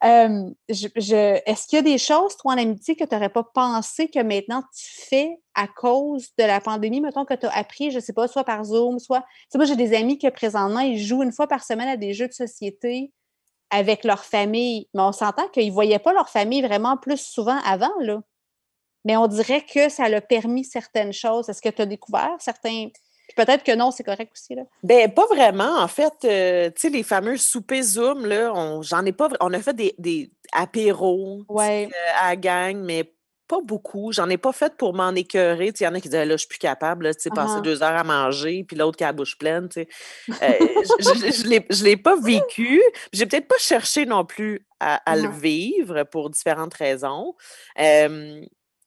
Mm-hmm. Est-ce qu'il y a des choses, toi, en amitié, que tu n'aurais pas pensé que maintenant tu fais à cause de la pandémie, mettons que tu as appris, je ne sais pas, soit par Zoom, soit. Tu sais, moi, j'ai des amis qui présentement, ils jouent une fois par semaine à des jeux de société avec leur famille. Mais on s'entend qu'ils ne voyaient pas leur famille vraiment plus souvent avant, là. Mais on dirait que ça leur a permis certaines choses. Est-ce que tu as découvert certains peut-être que non, c'est correct aussi. Là. Ben, pas vraiment. En fait, euh, tu sais, les fameux soupers Zoom, là, on, j'en ai pas. On a fait des, des apéros ouais. Euh, à la gang, mais pas beaucoup. J'en ai pas fait pour m'en écœurer. Il y en a qui disaient là, je suis plus capable, tu sais, passer uh-huh. deux heures à manger, puis l'autre qui a la bouche pleine. Euh, je ne l'ai pas vécu. J'ai peut-être pas cherché non plus à, le vivre pour différentes raisons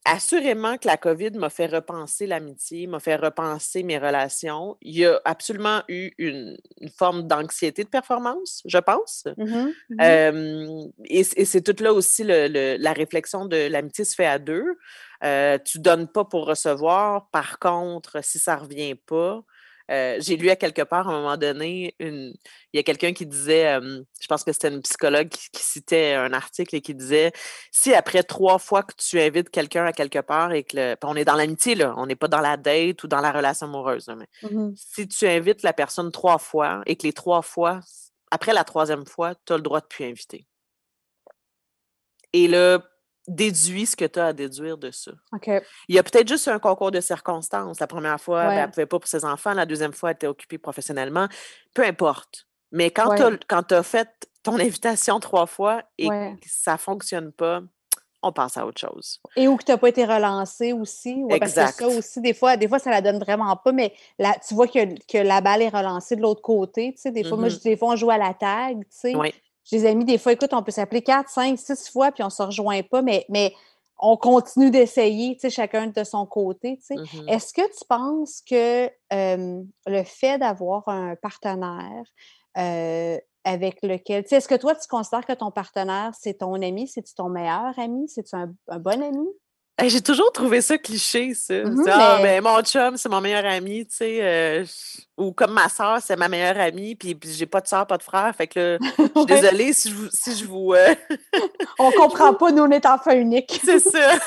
assurément que la COVID m'a fait repenser l'amitié, m'a fait repenser mes relations. Il y a absolument eu une, forme d'anxiété de performance, je pense. Mmh mmh et, c'est tout là aussi la réflexion de l'amitié se fait à deux. Euh, tu donnes pas pour recevoir. Par contre, si ça revient pas, euh, j'ai lu à quelque part à un moment donné, une... il y a quelqu'un qui disait, je pense que c'était une psychologue qui, citait un article et qui disait si après trois fois que tu invites quelqu'un à quelque part et que on est dans l'amitié, là, on n'est pas dans la date ou dans la relation amoureuse, mais mmh si tu invites la personne trois fois et que les trois fois, après la troisième fois, tu as le droit de plus inviter. Et là, déduis ce que tu as à déduire de ça. Il y a peut-être juste un concours de circonstances. La première fois, ben, elle ne pouvait pas pour ses enfants. La deuxième fois, elle était occupée professionnellement. Peu importe. Mais quand tu as, fait ton invitation trois fois et que ça ne fonctionne pas, on passe à autre chose. Et ou que tu n'as pas été relancé aussi. exact. Parce que ça aussi, des fois, des fois, ça la donne vraiment pas, mais là, tu vois que, que la balle est relancée de l'autre côté. Tu sais, des fois, moi, mm-hmm. des fois, on joue à la tag. Tu sais. J'ai des amis, des fois, écoute, on peut s'appeler 4, 5, 6 fois, puis on ne se rejoint pas, mais, mais on continue d'essayer, tu sais, chacun de son côté, tu sais. Mmh Est-ce que tu penses que le fait d'avoir un partenaire avec lequel, tu sais, est-ce que toi, tu considères que ton partenaire, c'est ton ami, c'est ton meilleur ami, c'est un, un bon ami? J'ai toujours trouvé ça cliché, ça. Mmh ah, ben, mon chum, c'est mon meilleur ami, tu sais. Euh, ou comme ma soeur, c'est ma meilleure amie, puis, j'ai pas de soeur, pas de frère. Fait que je suis désolée si je vous. Si je vous euh, on comprend pas, nous, on est enfants uniques. c'est ça.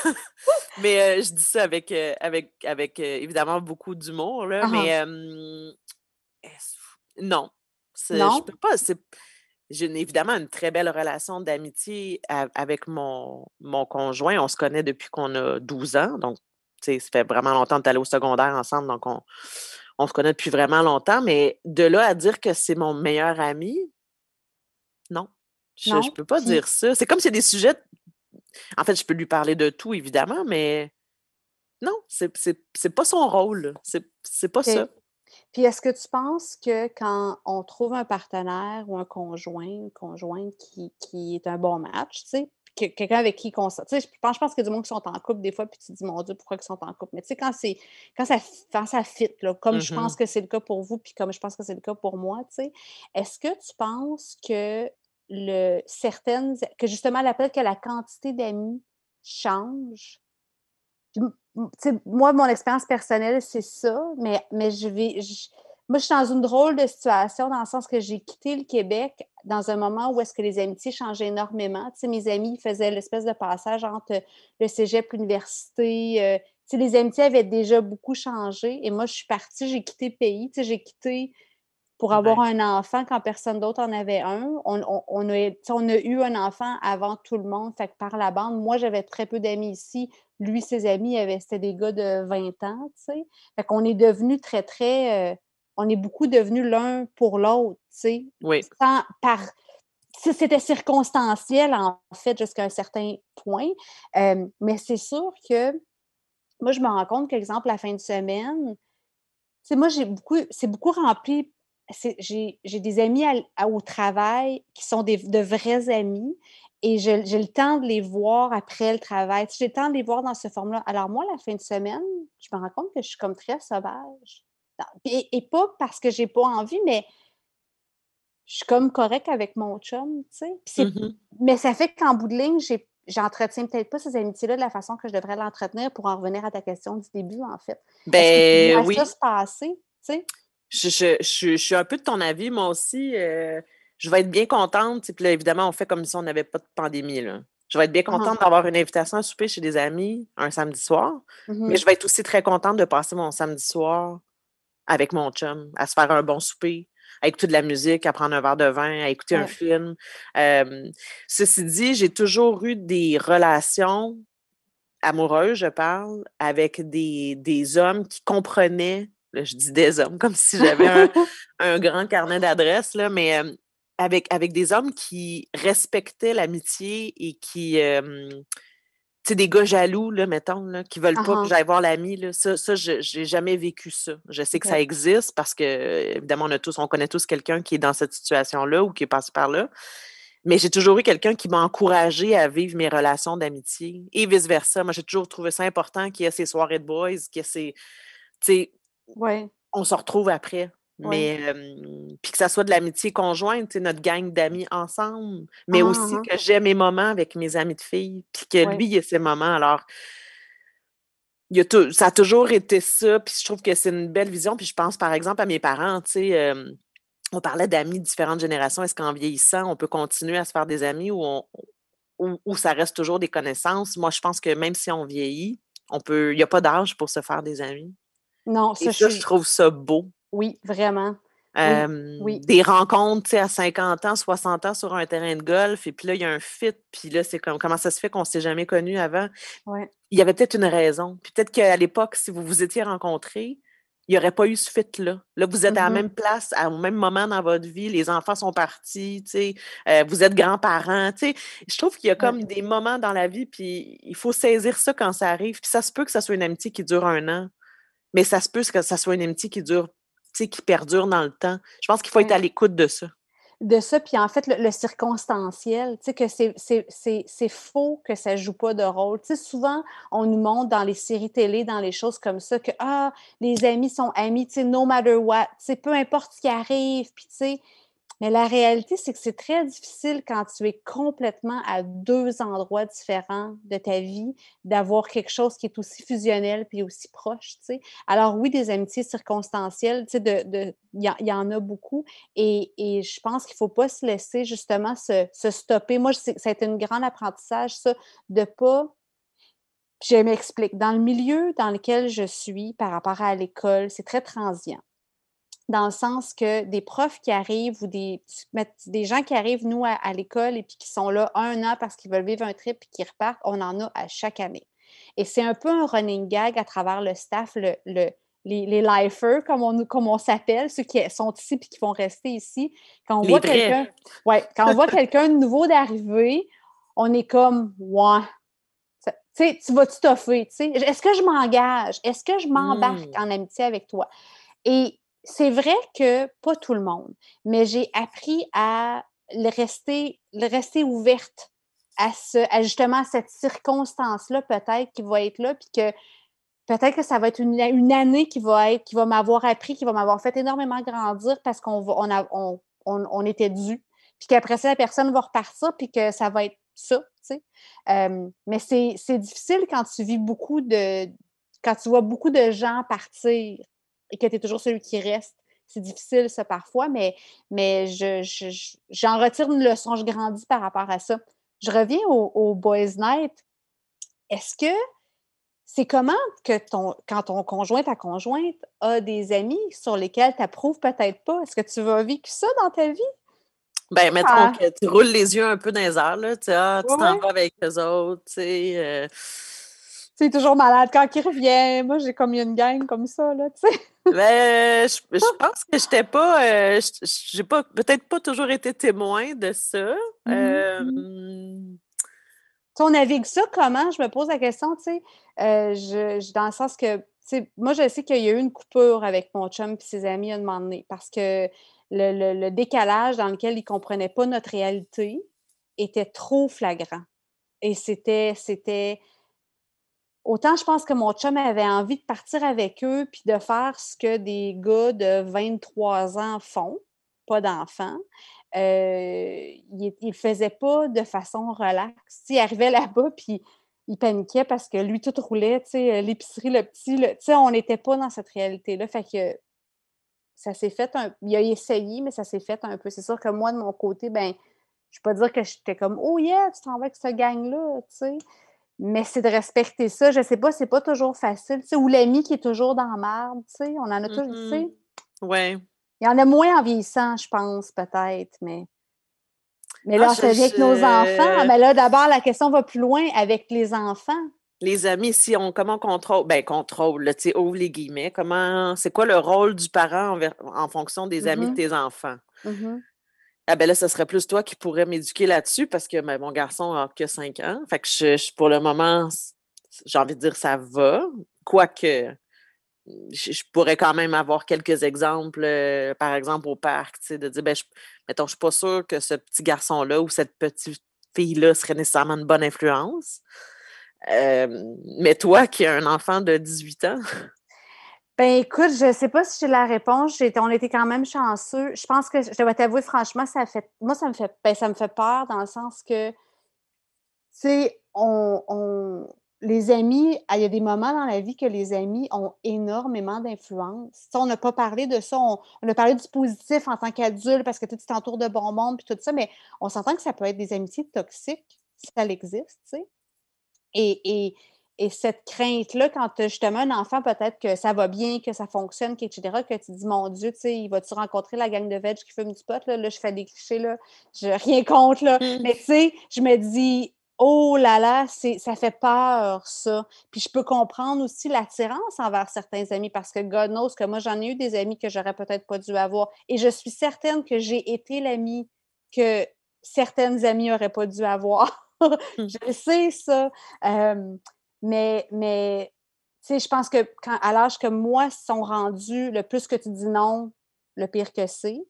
mais euh, je dis ça avec, avec, avec évidemment beaucoup d'humour, là. Mais non. Non. Je peux pas j'ai évidemment une très belle relation d'amitié avec mon, mon conjoint. On se connaît depuis qu'on a 12 ans. Donc, ça fait vraiment longtemps de aller au secondaire ensemble. Donc, on, on se connaît depuis vraiment longtemps. Mais de là à dire que c'est mon meilleur ami, non. Je ne peux pas dire ça. C'est comme si des sujets. En fait, je peux lui parler de tout, évidemment, mais non, c'est pas son rôle. C'est pas ça. Puis est-ce que tu penses que quand on trouve un partenaire ou un conjoint, une conjointe qui, qui est un bon match, tu sais, quelqu'un avec qui on tu sais, je pense, je pense qu'il y a du monde qui sont en couple des fois, puis tu te dis, mon Dieu, pourquoi ils sont en couple? Mais tu sais, quand, c'est, quand, ça, quand ça fit, là, comme je pense mmh que c'est le cas pour vous, puis comme je pense que c'est le cas pour moi, tu sais, est-ce que tu penses que le, certaines, que justement, l'appel que la quantité d'amis change? Moi, mon expérience personnelle, c'est ça, mais, je vais. moi, je suis dans une drôle de situation dans le sens que j'ai quitté le Québec dans un moment où est-ce que les amitiés changeaient énormément. Mes amis faisaient l'espèce de passage entre le cégep, l'université. Euh, les amitiés avaient déjà beaucoup changé. Et moi, je suis partie, j'ai quitté le pays. J'ai quitté pour avoir un enfant quand personne d'autre en avait un. On, on, a, on, a, eu un enfant avant tout le monde, fait que par la bande, moi j'avais très peu d'amis ici. Lui, ses amis, c'était des gars de 20 ans, tu sais. Fait qu'on est devenus très, très... Euh, on est beaucoup devenus l'un pour l'autre, tu sais. Oui. par... C'était circonstanciel, en fait, jusqu'à un certain point. Euh, mais c'est sûr que moi, je me rends compte qu'exemple, la fin de semaine, tu sais, moi, j'ai beaucoup, c'est beaucoup rempli j'ai des amis au travail qui sont des, de vrais amis et j'ai le temps de les voir après le travail. J'ai le temps de les voir dans ce format-là. Alors moi, la fin de semaine, je me rends compte que je suis comme très sauvage. Et, pas parce que j'ai pas envie, mais je suis comme correcte avec mon chum, tu sais. Mmh mais ça fait qu'en bout de ligne, j'entretiens peut-être pas ces amitiés-là de la façon que je devrais l'entretenir pour en revenir à ta question du début, en fait. Ben oui. ça se passer, tu sais? Je, je, suis un peu de ton avis, moi aussi. Euh, je vais être bien contente. Puis là, évidemment, on fait comme si on n'avait pas de pandémie. Là. Je vais être bien contente uh-huh. d'avoir une invitation à souper chez des amis un samedi soir. Mais mm-hmm. je vais être aussi très contente de passer mon samedi soir avec mon chum, à se faire un bon souper, à écouter de la musique, à prendre un verre de vin, à écouter un film. ceci dit, j'ai toujours eu des relations amoureuses, je parle, avec des, des hommes qui comprenaient je dis des hommes comme si j'avais un, un, grand carnet d'adresses, mais avec, avec des hommes qui respectaient l'amitié et qui. tu sais, des gars jaloux, là, mettons, là, qui veulent pas que j'aille voir l'ami. Ça, ça je n'ai jamais vécu ça. Je sais que ça existe parce que, évidemment, on, a tous, on connaît tous quelqu'un qui est dans cette situation-là ou qui est passé par là. Mais j'ai toujours eu quelqu'un qui m'a encouragé à vivre mes relations d'amitié et vice-versa. Moi, j'ai toujours trouvé ça important qu'il y ait ces soirées de boys, qu'il y ait ces. Tu sais, ouais. on se retrouve après. Mais puis que ça soit de l'amitié conjointe, notre gang d'amis ensemble, mais aussi ah, ah. que j'ai mes moments avec mes amis de filles, puis que lui, il a ses moments. Alors, il a ça a toujours été ça, puis je trouve que c'est une belle vision. Puis je pense, par exemple, à mes parents, tu sais, on parlait d'amis de différentes générations. Est-ce qu'en vieillissant, on peut continuer à se faire des amis ou, ou, ça reste toujours des connaissances? Moi, je pense que même si on vieillit, on peut, il n'y a pas d'âge pour se faire des amis. Non, ça, je trouve ça beau. Oui, vraiment. oui, Des rencontres à 50 ans, 60 ans sur un terrain de golf, et puis là, il y a un fit, puis là, c'est comme comment ça se fait qu'on ne s'est jamais connu avant? Il y avait peut-être une raison. Puis peut-être qu'à l'époque, si vous vous étiez rencontrés, il n'y aurait pas eu ce fit-là. Là, vous êtes à la mm-hmm. même place, au même moment dans votre vie, les enfants sont partis, euh, vous êtes grands-parents. Je trouve qu'il y a comme des moments dans la vie, puis il faut saisir ça quand ça arrive. Puis ça se peut que ça soit une amitié qui dure un an, mais ça se peut que ça soit une amitié qui dure qui perdure dans le temps. Je pense qu'il faut être à l'écoute de ça. De ça, puis en fait, le, circonstanciel, tu sais, que c'est faux que ça ne joue pas de rôle. Tu sais, souvent, on nous montre dans les séries télé, dans les choses comme ça, que, ah, les amis sont amis, tu sais, no matter what, tu sais, peu importe ce qui arrive, puis tu sais, mais la réalité, c'est que c'est très difficile quand tu es complètement à deux endroits différents de ta vie d'avoir quelque chose qui est aussi fusionnel puis aussi proche. Alors oui, des amitiés circonstancielles, il de, y, en a beaucoup et, je pense qu'il ne faut pas se laisser justement se, stopper. Moi, ça a été un grand apprentissage, ça, de pas je m'explique. Dans le milieu dans lequel je suis par rapport à l'école, c'est très transient dans le sens que des profs qui arrivent ou des, des gens qui arrivent, nous, à, l'école et puis qui sont là un an parce qu'ils veulent vivre un trip et qui repartent, on en a à chaque année. Et c'est un peu un running gag à travers le staff, le, les, les lifers, comme on, comme on s'appelle, ceux qui sont ici et qui vont rester ici. Quand on voit quelqu'un ouais, quand on voit quelqu'un de nouveau d'arriver, on est comme, ouais, tu vas-tu t'offrir? Est-ce que je m'engage? Est-ce que je m'embarque mmh. en amitié avec toi? Et c'est vrai que pas tout le monde, mais j'ai appris à le rester, le ouverte à, ce, à justement cette circonstance-là, peut-être, qui va être là, puis que peut-être que ça va être une, année qui va m'avoir appris, qui va m'avoir fait énormément grandir parce qu'on on, on, on, était dû. Puis qu'après ça, la personne va repartir, puis que ça va être ça, tu sais. mais c'est difficile quand tu vis beaucoup de. quand tu vois beaucoup de gens partir et que tu es toujours celui qui reste. C'est difficile, ça, parfois, mais, mais j'en je, retire une leçon, je grandis par rapport à ça. Je reviens au, Boys Night. Est-ce que c'est comment que ton, quand ton conjoint, ta conjointe a des amis sur lesquels tu approuves peut-être pas? Est-ce que tu vas vivre ça dans ta vie? Ben, mettons ah. que tu roules les yeux un peu dans les airs, là, tu ah, t'en vas avec eux autres, tu sais. Euh, c'est toujours malade. Quand il revient, moi, j'ai comme une gang comme ça, là, tu sais. Ben, je, pense que j'étais pas, euh, j'ai pas, peut-être pas toujours été témoin de ça. Mmh euh, on navigue ça comment? Je me pose la question, tu sais, euh, je, dans le sens que, tu sais, moi, je sais qu'il y a eu une coupure avec mon chum et ses amis à un moment donné parce que le, le, décalage dans lequel ils ne comprenaient pas notre réalité, était trop flagrant. Et c'était, c'était. Autant je pense que mon chum avait envie de partir avec eux puis de faire ce que des gars de 23 ans font, pas d'enfants. Euh, il ne faisait pas de façon relaxe. il arrivait là-bas, puis il paniquait parce que lui, tout roulait, l'épicerie, le petit, on n'était pas dans cette réalité-là. Fait que ça s'est fait un il a essayé, mais ça s'est fait un peu. C'est sûr que moi, de mon côté, ben je ne peux pas dire que j'étais comme Oh yeah, tu t'en vas avec ce gang-là, tu sais. Mais c'est de respecter ça. Je sais pas, c'est pas toujours facile. Ou l'ami qui est toujours dans la merde, tu sais. On en a toujours, tu sais. Mm-hmm. Ouais. Il y en a moins en vieillissant, je pense, peut-être, mais. Mais là, ah, ça vient avec nos enfants. Mais là, d'abord, la question va plus loin avec les enfants. Les amis, si on comment on contrôle, ben contrôle, tu sais, ouvre les guillemets, comment c'est quoi le rôle du parent en, fonction des amis de mm-hmm. tes enfants? Mm-hmm. Ah ben là, ce serait plus toi qui pourrais m'éduquer là-dessus parce que ben, mon garçon n'a que 5 ans. Fait que je, pour le moment, j'ai envie de dire ça va. Quoique, je, pourrais quand même avoir quelques exemples, euh, par exemple au parc, de dire, ben, je, mettons, je suis pas sûre que ce petit garçon-là ou cette petite fille-là serait nécessairement une bonne influence. Euh, mais toi qui as un enfant de 18 ans, ben écoute, je ne sais pas si j'ai la réponse. on était quand même chanceux. Je pense que je dois t'avouer, franchement, ça fait. Moi, ça me fait ben, ça me fait peur dans le sens que tu sais, on, les amis, ah, il y a des moments dans la vie que les amis ont énormément d'influence. On n'a pas parlé de ça, on, a parlé du positif en tant qu'adulte parce que tu t'entoures de bon monde puis tout ça, mais on s'entend que ça peut être des amitiés toxiques si ça existe, tu sais. et, et cette crainte-là, quand tu as justement un enfant, peut-être que ça va bien, que ça fonctionne, etc., que tu dis, mon Dieu, tu sais, il va-tu rencontrer la gang de veg qui fume du pot? Là, là je fais des clichés, là, je rien contre, là. Mmh. Mais tu sais, je me dis, oh là là, ça fait peur, ça. Puis je peux comprendre aussi l'attirance envers certains amis parce que God knows que moi, j'en ai eu des amis que j'aurais peut-être pas dû avoir. Et je suis certaine que j'ai été l'ami que certaines amies n'auraient pas dû avoir. Mmh. je sais ça. Mais, mais tu sais, je pense que à l'âge que moi sont rendus, le plus que tu dis non, le pire que c'est.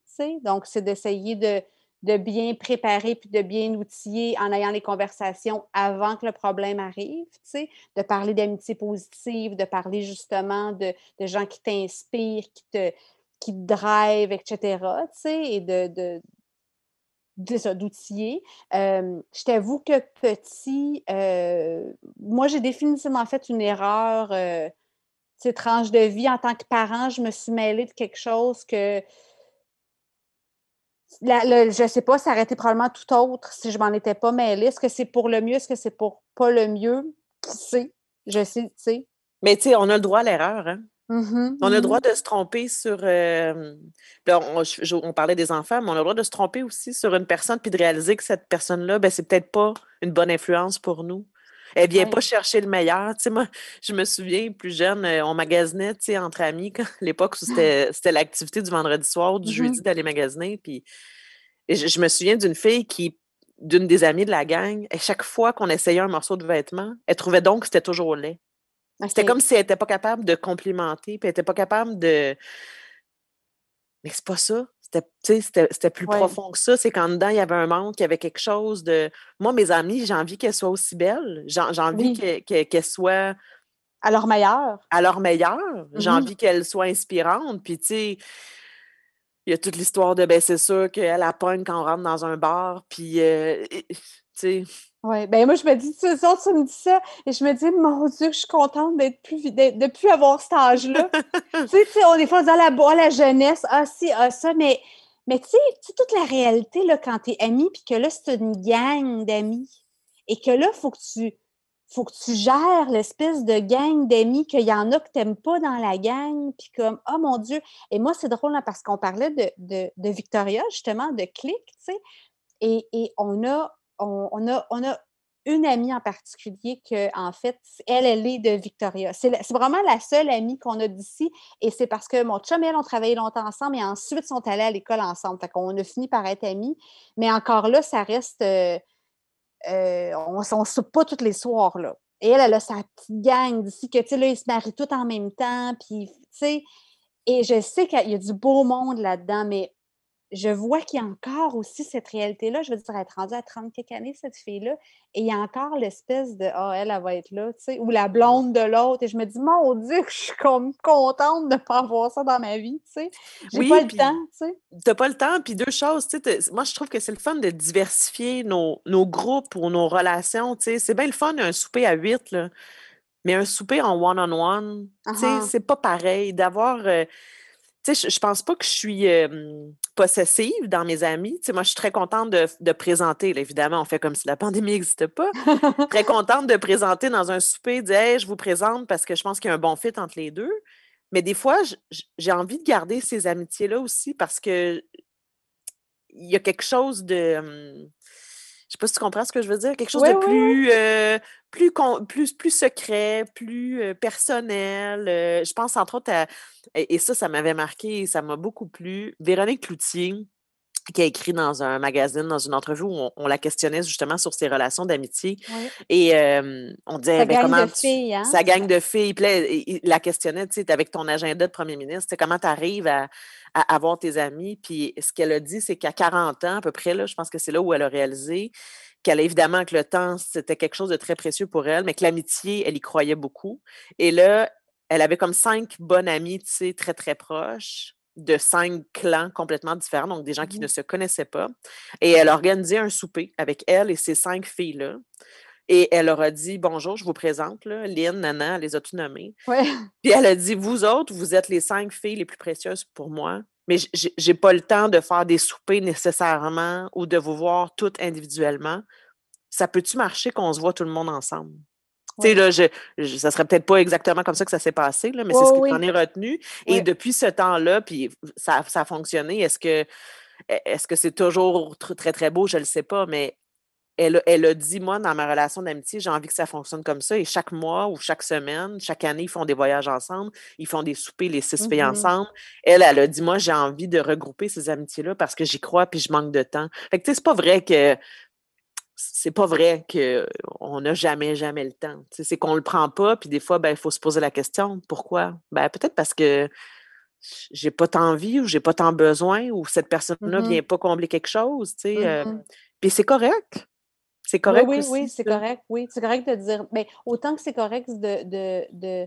Donc, c'est d'essayer de, de bien préparer puis de bien outiller en ayant les conversations avant que le problème arrive, de parler d'amitié positive, de parler justement de, de gens qui t'inspirent, qui te, qui te drive, etc., et de, d'outiller. je t'avoue que petit, moi, j'ai définitivement fait une erreur, euh, tranche de vie. En tant que parent, je me suis mêlée de quelque chose que je ne sais pas, ça aurait été probablement tout autre si je m'en étais pas mêlée. Est-ce que c'est pour le mieux? Est-ce que c'est pour pas le mieux? Qui sait? Je sais, tu sais. Mais tu sais, on a le droit à l'erreur, hein? Mmh on a le droit de se tromper sur. on, parlait des enfants, mais on a le droit de se tromper aussi sur une personne puis de réaliser que cette personne-là, ben, c'est peut-être pas une bonne influence pour nous. Elle vient pas chercher le meilleur. Tu sais, moi, je me souviens, plus jeune, on magasinait tu sais, entre amis, à l'époque où c'était l'activité du vendredi soir, du mmh jeudi d'aller magasiner. Puis je, me souviens d'une fille qui, d'une des amies de la gang, et chaque fois qu'on essayait un morceau de vêtement, elle trouvait donc que c'était toujours laid. C'était comme si elle n'était pas capable de complimenter, puis elle n'était pas capable de. Mais c'est pas ça. C'était plus profond que ça. C'est qu'en dedans, il y avait un manque, il y avait quelque chose de. Moi, mes amies, j'ai envie qu'elles soient aussi belles. J'ai envie qu'elles soient. À leur meilleur. À leur meilleur. J'ai mmh envie qu'elles soient inspirantes. Puis, tu sais, il y a toute l'histoire de, ben, c'est sûr qu'elle a pogne quand on rentre dans un bar. Puis, euh, tu sais oui, ben moi, je me dis, tu, ça, tu me dis ça, et je me dis, mon Dieu, je suis contente d'être plus, de plus avoir cet âge-là. tu sais, on, des fois, dit, ah, la, la jeunesse, ah, si, ah, ça, mais, mais tu sais, toute la réalité, là, quand t'es ami, puis que là, c'est une gang d'amis, et que là, il faut que tu faut que tu gères l'espèce de gang d'amis qu'il y en a que tu n'aimes pas dans la gang, puis comme, oh mon Dieu. Et moi, c'est drôle, là, parce qu'on parlait de, de, de, Victoria, justement, de Click, tu sais, et, et on a on, a, une amie en particulier que, en fait, elle, elle est de Victoria. C'est vraiment la seule amie qu'on a d'ici. Et c'est parce que mon chum et elle ont travaillé longtemps ensemble et ensuite sont allés à l'école ensemble. Fait qu'on a fini par être amis. Mais encore là, ça reste. Euh, euh, on ne soupe pas tous les soirs, là. Et elle, elle a sa petite gang d'ici que, tu sais, là, ils se marient tous en même temps. Puis, tu sais, et je sais qu'il y a du beau monde là-dedans, mais je vois qu'il y a encore aussi cette réalité-là. Je veux dire, elle est rendue à 30 quelques années, cette fille-là, et il y a encore l'espèce de Ah, elle, elle va être là, tu sais, ou la blonde de l'autre. Et je me dis, mon Dieu, je suis comme contente de ne pas avoir ça dans ma vie, tu sais. J'ai pas le temps, tu sais. T'as pas le temps. Puis deux choses, tu sais, moi, je trouve que c'est le fun de diversifier nos, groupes ou nos relations, tu sais. C'est bien le fun, un souper à huit, là. Mais un souper en one-on-one, tu sais, uh-huh. c'est pas pareil. D'avoir. Euh, sais, je, pense pas que je suis possessive dans mes amis. Tu sais, moi, je suis très contente de, présenter. évidemment, on fait comme si la pandémie n'existait pas. très contente de présenter dans un souper, dire hey, je vous présente parce que je pense qu'il y a un bon fit entre les deux. Mais des fois, j'ai envie de garder ces amitiés-là aussi parce que il y a quelque chose de je sais pas si tu comprends ce que je veux dire, quelque chose de plus, euh, plus, plus, plus secret, plus euh, personnel. Euh, je pense entre autres à, et, ça, ça m'avait marqué, ça m'a beaucoup plu, Véronique Cloutier, qui a écrit dans un magazine, dans une entrevue où on, la questionnait justement sur ses relations d'amitié. Et on disait, ben, comment. De filles, hein? Ça gagne de filles. Puis il la questionnait, tu sais, avec ton agenda de premier ministre, comment tu arrives à, à avoir tes amis? Puis ce qu'elle a dit, c'est qu'à 40 ans, à peu près, là, je pense que c'est là où elle a réalisé qu'elle évidemment que le temps, c'était quelque chose de très précieux pour elle, mais que l'amitié, elle y croyait beaucoup. Et là, elle avait comme cinq bonnes amies, tu sais, très, très proches de cinq clans complètement différents, donc des gens qui mmh ne se connaissaient pas. Et elle a organisé un souper avec elle et ces cinq filles-là. Et elle leur a dit Bonjour, je vous présente, là, Lynn, Nana, elle les a tout nommées. Puis elle a dit Vous autres, vous êtes les cinq filles les plus précieuses pour moi, mais j'ai pas le temps de faire des soupers nécessairement ou de vous voir toutes individuellement. Ça peut-tu marcher qu'on se voit tout le monde ensemble? Tu sais, là, je, ça serait peut-être pas exactement comme ça que ça s'est passé, là, mais c'est ce j'en ai retenu. Et depuis ce temps-là, puis ça, ça a fonctionné. Est-ce que est-ce que c'est toujours très, très beau? Je ne le sais pas, mais elle, a dit, moi, dans ma relation d'amitié, j'ai envie que ça fonctionne comme ça. Et chaque mois ou chaque semaine, chaque année, ils font des voyages ensemble, ils font des soupers, les six filles mmh ensemble. Elle, elle a dit, moi, j'ai envie de regrouper ces amitiés-là parce que j'y crois puis je manque de temps. Fait que, tu sais, c'est pas vrai que. C'est pas vrai qu'on n'a jamais, jamais le temps. C'est qu'on le prend pas, puis des fois, ben, il faut se poser la question pourquoi? Ben, peut-être parce que j'ai pas tant envie ou j'ai pas tant besoin ou cette personne-là ne mmh vient pas combler quelque chose. Euh, mmh puis c'est correct. C'est correct. Oui, oui, c'est correct. Oui, c'est correct de dire. Mais ben, autant que c'est correct de, de,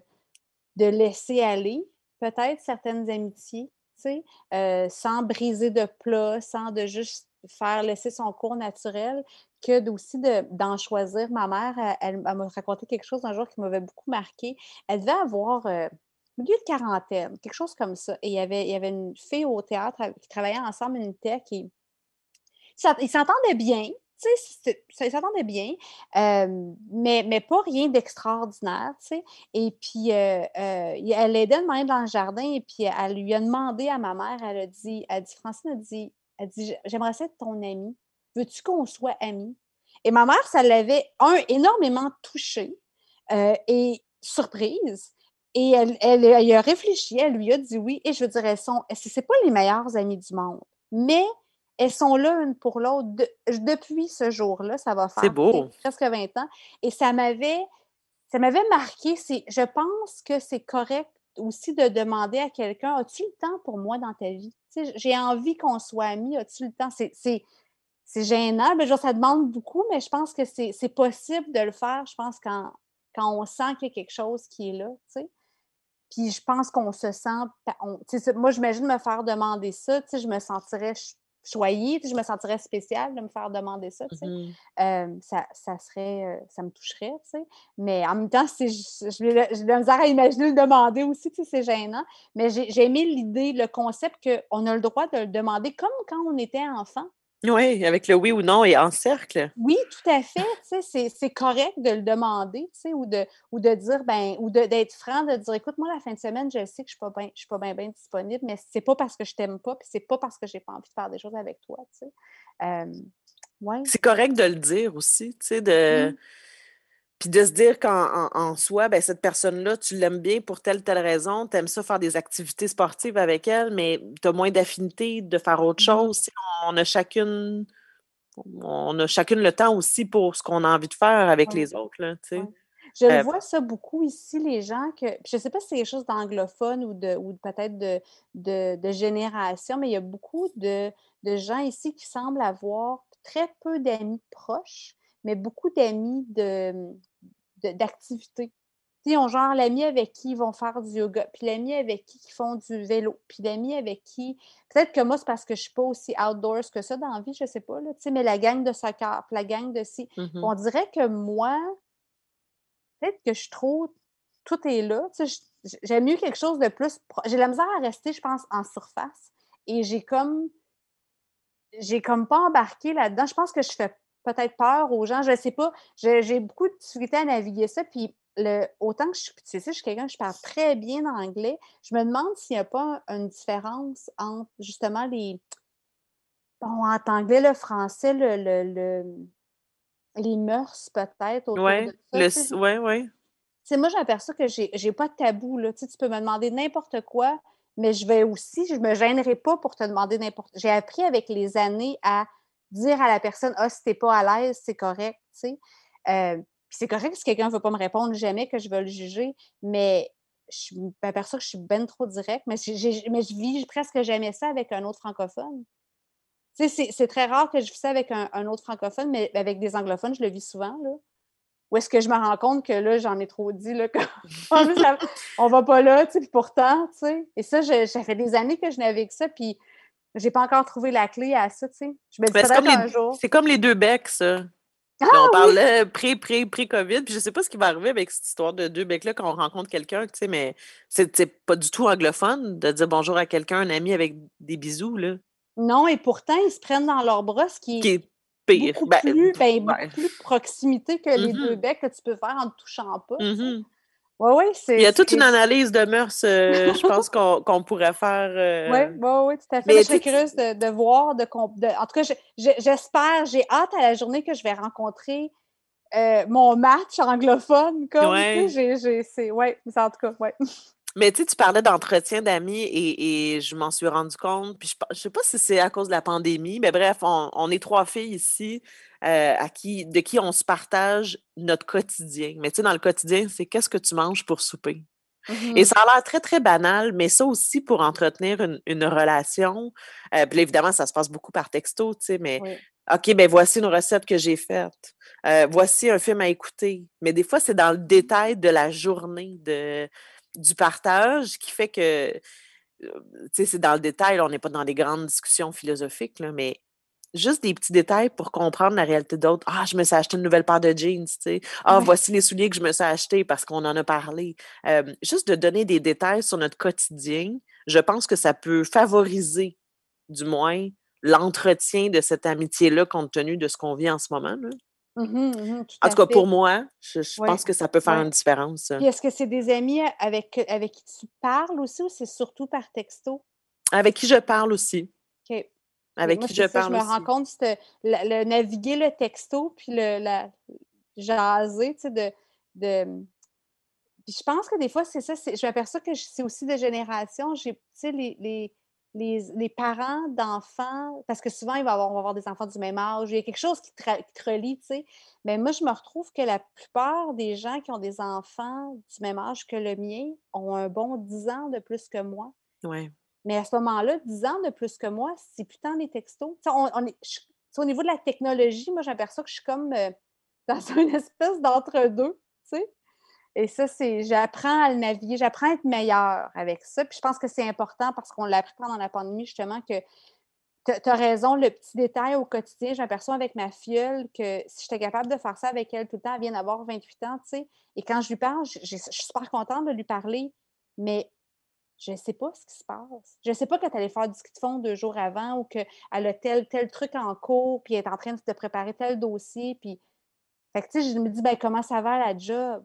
de, laisser aller peut-être certaines amitiés, tu sais, euh, sans briser de plat, sans de juste faire laisser son cours naturel, que aussi d'en choisir. Ma mère, elle, m'a raconté quelque chose un jour qui m'avait beaucoup marqué. Elle devait avoir euh, milieu de quarantaine, quelque chose comme ça. Et il y avait, il y une fille au théâtre qui travaillait ensemble, une tech, qui ils s'entendaient bien, ça s'entendait bien, mais, mais pas rien d'extraordinaire, tu sais. Et puis, elle l'aidait de même dans le jardin, et puis elle lui a demandé à ma mère, elle a dit, elle dit, Francine a dit, elle dit, j'aimerais être ton amie. Veux-tu qu'on soit amis? Et ma mère, ça l'avait, un, énormément touchée et surprise. Et elle, elle, elle, a réfléchi, elle lui a dit oui. Et je veux dire, elles sont, c'est pas les meilleures amies du monde, mais elles sont là une pour l'autre depuis ce jour-là. Ça va faire presque 20 ans. Et ça m'avait, ça m'avait marqué. Je pense que c'est correct aussi de demander à quelqu'un As-tu le temps pour moi dans ta vie J'ai envie qu'on soit amis. As-tu le temps? C'est gênant. Mais genre, ça demande beaucoup, mais je pense que c'est possible de le faire. Je pense quand, quand on sent qu'il y a quelque chose qui est là. Puis je pense qu'on se sent. moi, j'imagine me faire demander ça. Je me sentirais choyée, je me sentirais spéciale de me faire demander ça, mmh ça, ça, serait, ça me toucherait, tu sais. Mais en même temps, j'ai de la misère à imaginer le demander aussi, tu sais, c'est gênant. Mais j'ai aimé l'idée, le concept qu'on a le droit de le demander comme quand on était enfant. Oui, avec le oui ou non et en cercle. Oui, tout à fait. c'est correct de le demander, ou de, ou de dire, ben, ou d'être franc, de dire, écoute, moi, la fin de semaine, je sais que je ne suis pas bien disponible, mais c'est pas parce que je t'aime pas, puis c'est pas parce que j'ai pas envie de faire des choses avec toi, tu C'est correct de le dire aussi, tu sais, de... Puis de se dire qu'en soi, ben, cette personne-là, tu l'aimes bien pour telle telle raison, tu aimes ça faire des activités sportives avec elle, mais tu as moins d'affinité de faire autre mmh chose. On a chacune on a chacune le temps aussi pour ce qu'on a envie de faire avec les autres. Là, Je le euh vois ça beaucoup ici, les gens que. Je ne sais pas si c'est quelque chose d'anglophone ou, de, ou peut-être de, de, génération, mais il y a beaucoup de, de gens ici qui semblent avoir très peu d'amis proches, mais beaucoup d'amis d'activités. Ils ont genre l'ami avec qui ils vont faire du yoga, puis l'ami avec qui ils font du vélo, puis l'ami avec qui. Peut-être que moi, c'est parce que je ne suis pas aussi outdoors que ça dans la vie, je ne sais pas, là, mais la gang de soccer, puis la gang de si. Mmh On dirait que moi, peut-être que je trouve tout est là. J'aime mieux quelque chose de plus. J'ai la misère à rester, je pense, en surface. Et j'ai comme. J'ai comme pas embarqué là-dedans. Je pense que je fais peut-être peur aux gens. Je ne sais pas. J'ai beaucoup de difficulté à naviguer ça. Puis le, autant que je suis, tu sais, je suis quelqu'un, je parle très bien anglais, je me demande s'il n'y a pas une différence entre justement les. Bon, en anglais, le français, le, le, les mœurs peut-être. Oui, oui, oui. sais, moi, j'aperçois que j'ai n'ai pas de tabou. Là. Tu, sais, tu peux me demander n'importe quoi, mais je vais aussi, je ne me gênerai pas pour te demander n'importe J'ai appris avec les années à dire à la personne Ah, si tu n'es pas à l'aise, c'est correct. Tu sais. Euh, c'est correct si quelqu'un ne veut pas me répondre, jamais que je vais le juger, mais je m'aperçois que je suis ben trop direct, mais, mais je vis presque jamais ça avec un autre francophone. Tu sais, c'est très rare que je vis ça avec un, autre francophone, mais avec des anglophones, je le vis souvent. Là. Ou est-ce que je me rends compte que là, j'en ai trop dit, là, on va pas là, tu sais, puis pourtant, tu sais. Et ça, fait des années que je n'ai avec ça, puis j'ai pas encore trouvé la clé à ça, tu sais. Je me dis ben, peut-être un jour. C'est comme les deux becs, ça. on ah parlait pré, pré, pré-COVID, puis je sais pas ce qui va arriver avec cette histoire de deux becs-là quand on rencontre quelqu'un, tu sais, mais c'est pas du tout anglophone de dire bonjour à quelqu'un, un ami avec des bisous, là. Non, et pourtant, ils se prennent dans leurs bras, ce qui, est pire. Beaucoup, ben, plus, ben, beaucoup plus proximité que les deux mm-hmm. becs que tu peux faire en te touchant pas. Mm-hmm. Oui, oui, c'est. Il y a toute une analyse de mœurs, euh, je pense, qu'on pourrait faire. Oui, euh, oui, oui, tout à fait. Mais je suis curieuse de, de voir. De, en tout cas, j'espère, j'ai hâte à la journée que je vais rencontrer euh, mon match anglophone. Comme, ouais. c'est, ouais, en tout cas, ouais. Mais tu sais, tu parlais d'entretien d'amis et, je m'en suis rendu compte. Puis je, ne sais pas si c'est à cause de la pandémie, mais bref, on, est trois filles ici euh, à qui, de qui on se partage notre quotidien. Mais tu sais, dans le quotidien, c'est qu'est-ce que tu manges pour souper? Et mmh ça a l'air très, très banal, mais ça aussi pour entretenir une, relation. Euh, puis évidemment, ça se passe beaucoup par texto, tu sais, mais OK, ben voici une recette que j'ai faite. Euh, voici un film à écouter. Mais des fois, c'est dans le détail de la journée, de du partage qui fait que, tu sais, c'est dans le détail, on n'est pas dans des grandes discussions philosophiques, là, mais juste des petits détails pour comprendre la réalité d'autres. Ah, je me suis acheté une nouvelle paire de jeans, tu sais. Ah, voici les souliers que je me suis achetés parce qu'on en a parlé. juste de donner des détails sur notre quotidien, je pense que ça peut favoriser, du moins, l'entretien de cette amitié-là compte tenu de ce qu'on vit en ce moment. Là. Mmh mmh en tout cas, pour moi, je, pense que ça peut faire une différence. est-ce que c'est des amis avec, avec qui tu parles aussi ou c'est surtout par texto? Avec qui je parle aussi. OK. Avec qui je parle Je me rends compte, le, le, naviguer le texto puis le la, jaser, tu sais, de, de... je pense que des fois, c'est ça. Je m'aperçois que c'est aussi de génération. J'ai, tu sais, les, les les, parents d'enfants, parce que souvent, il va avoir, on va avoir des enfants du même âge, il y a quelque chose qui te, relie, tu sais. Mais moi, je me retrouve que la plupart des gens qui ont des enfants du même âge que le mien ont un bon 10 ans de plus que moi. Ouais. Mais à ce moment-là, 10 ans de plus que moi, c'est putain des textos. On, est, au niveau de la technologie, moi, j'aperçois que je suis comme euh, dans une espèce d'entre-deux, tu sais. Et ça, c'est j'apprends à le naviguer, j'apprends à être meilleure avec ça. Puis je pense que c'est important parce qu'on l'a appris pendant la pandémie, justement, que tu as raison, le petit détail au quotidien, j'aperçois avec ma filleule que si j'étais capable de faire ça avec elle tout le temps, elle vient d'avoir 28 ans, tu sais. Et quand je lui parle, je, suis super contente de lui parler, mais je ne sais pas ce qui se passe. Je ne sais pas quand elle est faire du ski de fond deux jours avant ou qu'elle a tel, tel truc en cours, puis elle est en train de préparer tel dossier, puis... Fait que, tu sais, je me dis, ben comment ça va la job?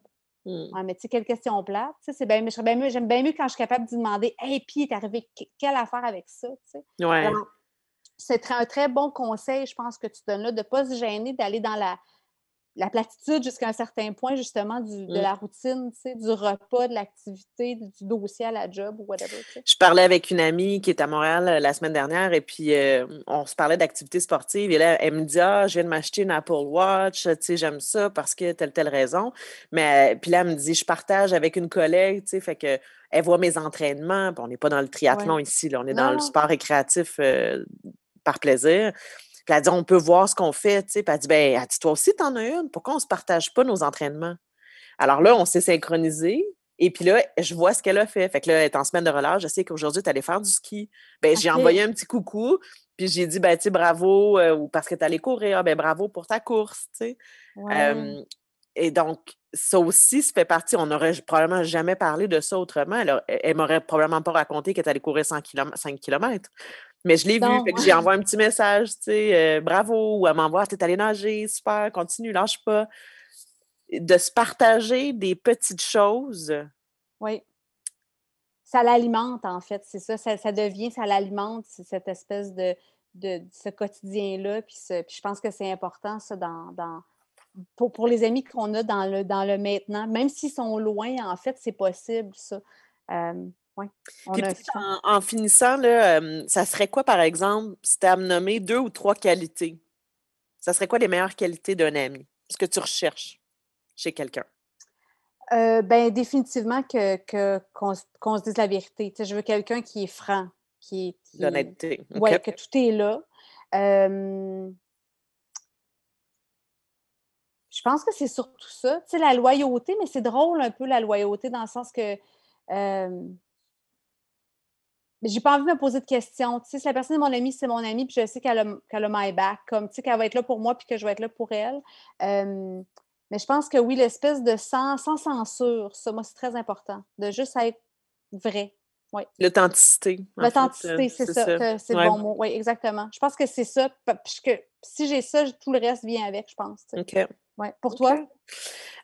Mmh. mais tu sais, quelle question plate. C'est bien, j'aime bien mieux quand je suis capable de demander Hey, puis, est arrivé quelle affaire avec ça? C'est un très bon conseil, je pense, que tu donnes là, de ne pas se gêner, d'aller dans la, la platitude jusqu'à un certain point, justement, de mmh. la routine, du repas, de l'activité, du dossier à la job ou whatever. Je parlais avec une amie qui est à Montréal euh, la semaine dernière et puis euh, on se parlait d'activités sportives et là, elle me dit Ah, je viens de m'acheter une Apple Watch, tu sais, j'aime ça parce que telle, telle raison. Mais euh, puis là, elle me dit Je partage avec une collègue, tu sais, fait que elle voit mes entraînements. on n'est pas dans le triathlon ici, là, on est dans le sport récréatif par plaisir. Puis elle dit, on peut voir ce qu'on fait, tu sais. Puis elle dit, ben, elle dit, toi aussi, t'en as une. Pourquoi on ne se partage pas nos entraînements? Alors là, on s'est synchronisé. Et puis là, je vois ce qu'elle a fait. Fait que là, elle est en semaine de relâche. Je sais qu'aujourd'hui, tu allais faire du ski. Ben, j'ai envoyé un petit coucou. Puis j'ai dit, ben, tu sais, bravo, euh, ou parce que tu allais courir. Ben, bravo pour ta course, tu sais. et donc, ça aussi, ça fait partie. On n'aurait probablement jamais parlé de ça autrement. Elle, elle m'aurait probablement pas raconté qu'elle allait courir 100 km, 5 km. Mais je l'ai vu, fait que j'ai envoyé un petit message, tu sais, euh, bravo, ou elle m'envoie, t'es allé nager, super, continue, lâche pas. De se partager des petites choses. Oui. Ça l'alimente, en fait, c'est ça, ça, devient, ça l'alimente, cette espèce de, de, ce quotidien-là. Puis, je pense que c'est important, ça, dans, pour, pour, les amis qu'on a dans le, dans le maintenant. Même s'ils sont loin, en fait, c'est possible, ça. Euh, en, finissant, là, ça serait quoi, par exemple, si tu as à me nommer deux ou trois qualités? Ça serait quoi les meilleures qualités d'un ami? Ce que tu recherches chez quelqu'un? Euh, ben, définitivement que, qu'on, se dise la vérité. je veux quelqu'un qui est franc, qui est. L'honnêteté. Oui, que tout est là. je pense que c'est surtout ça. Tu sais, la loyauté, mais c'est drôle un peu la loyauté dans le sens que j'ai pas envie de me poser de questions. Tu sais, si la personne est mon amie, c'est mon amie, puis je sais qu'elle a, qu'elle a my back, comme, tu sais, qu'elle va être là pour moi, puis que je vais être là pour elle. mais je pense que oui, l'espèce de sans, sans censure, ça, moi, c'est très important, de juste être vrai. Oui. L'authenticité. L'authenticité, c'est, ça, c'est le bon mot. Oui, exactement. Je pense que c'est ça. Puisque si j'ai ça, tout le reste vient avec, je pense. OK. Ouais. Pour toi?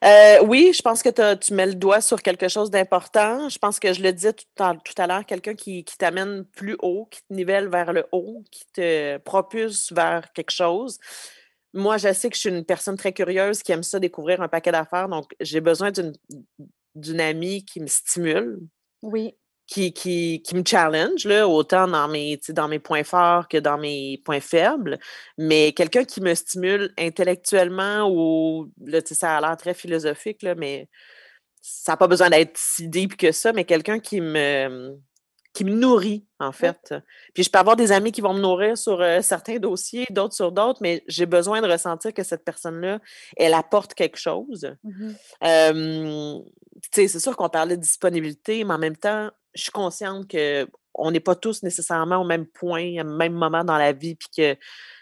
Euh, oui, je pense que tu mets le doigt sur quelque chose d'important. Je pense que je le disais tout, à l'heure, quelqu'un qui, t'amène plus haut, qui te nivelle vers le haut, qui te propulse vers quelque chose. Moi, je sais que je suis une personne très curieuse qui aime ça découvrir un paquet d'affaires, donc j'ai besoin d'une amie qui me stimule. Oui qui, qui, qui, me challenge, là, autant dans mes, dans mes points forts que dans mes points faibles, mais quelqu'un qui me stimule intellectuellement ou, là, ça a l'air très philosophique, là, mais ça n'a pas besoin d'être si deep que ça, mais quelqu'un qui me, qui me nourrit, en fait. Puis je peux avoir des amis qui vont me nourrir sur euh, certains dossiers, d'autres sur d'autres, mais j'ai besoin de ressentir que cette personne-là, elle apporte quelque chose. Mmh c'est sûr qu'on parlait de disponibilité, mais en même temps, je suis consciente qu'on n'est pas tous nécessairement au même point, au même moment dans la vie, puis que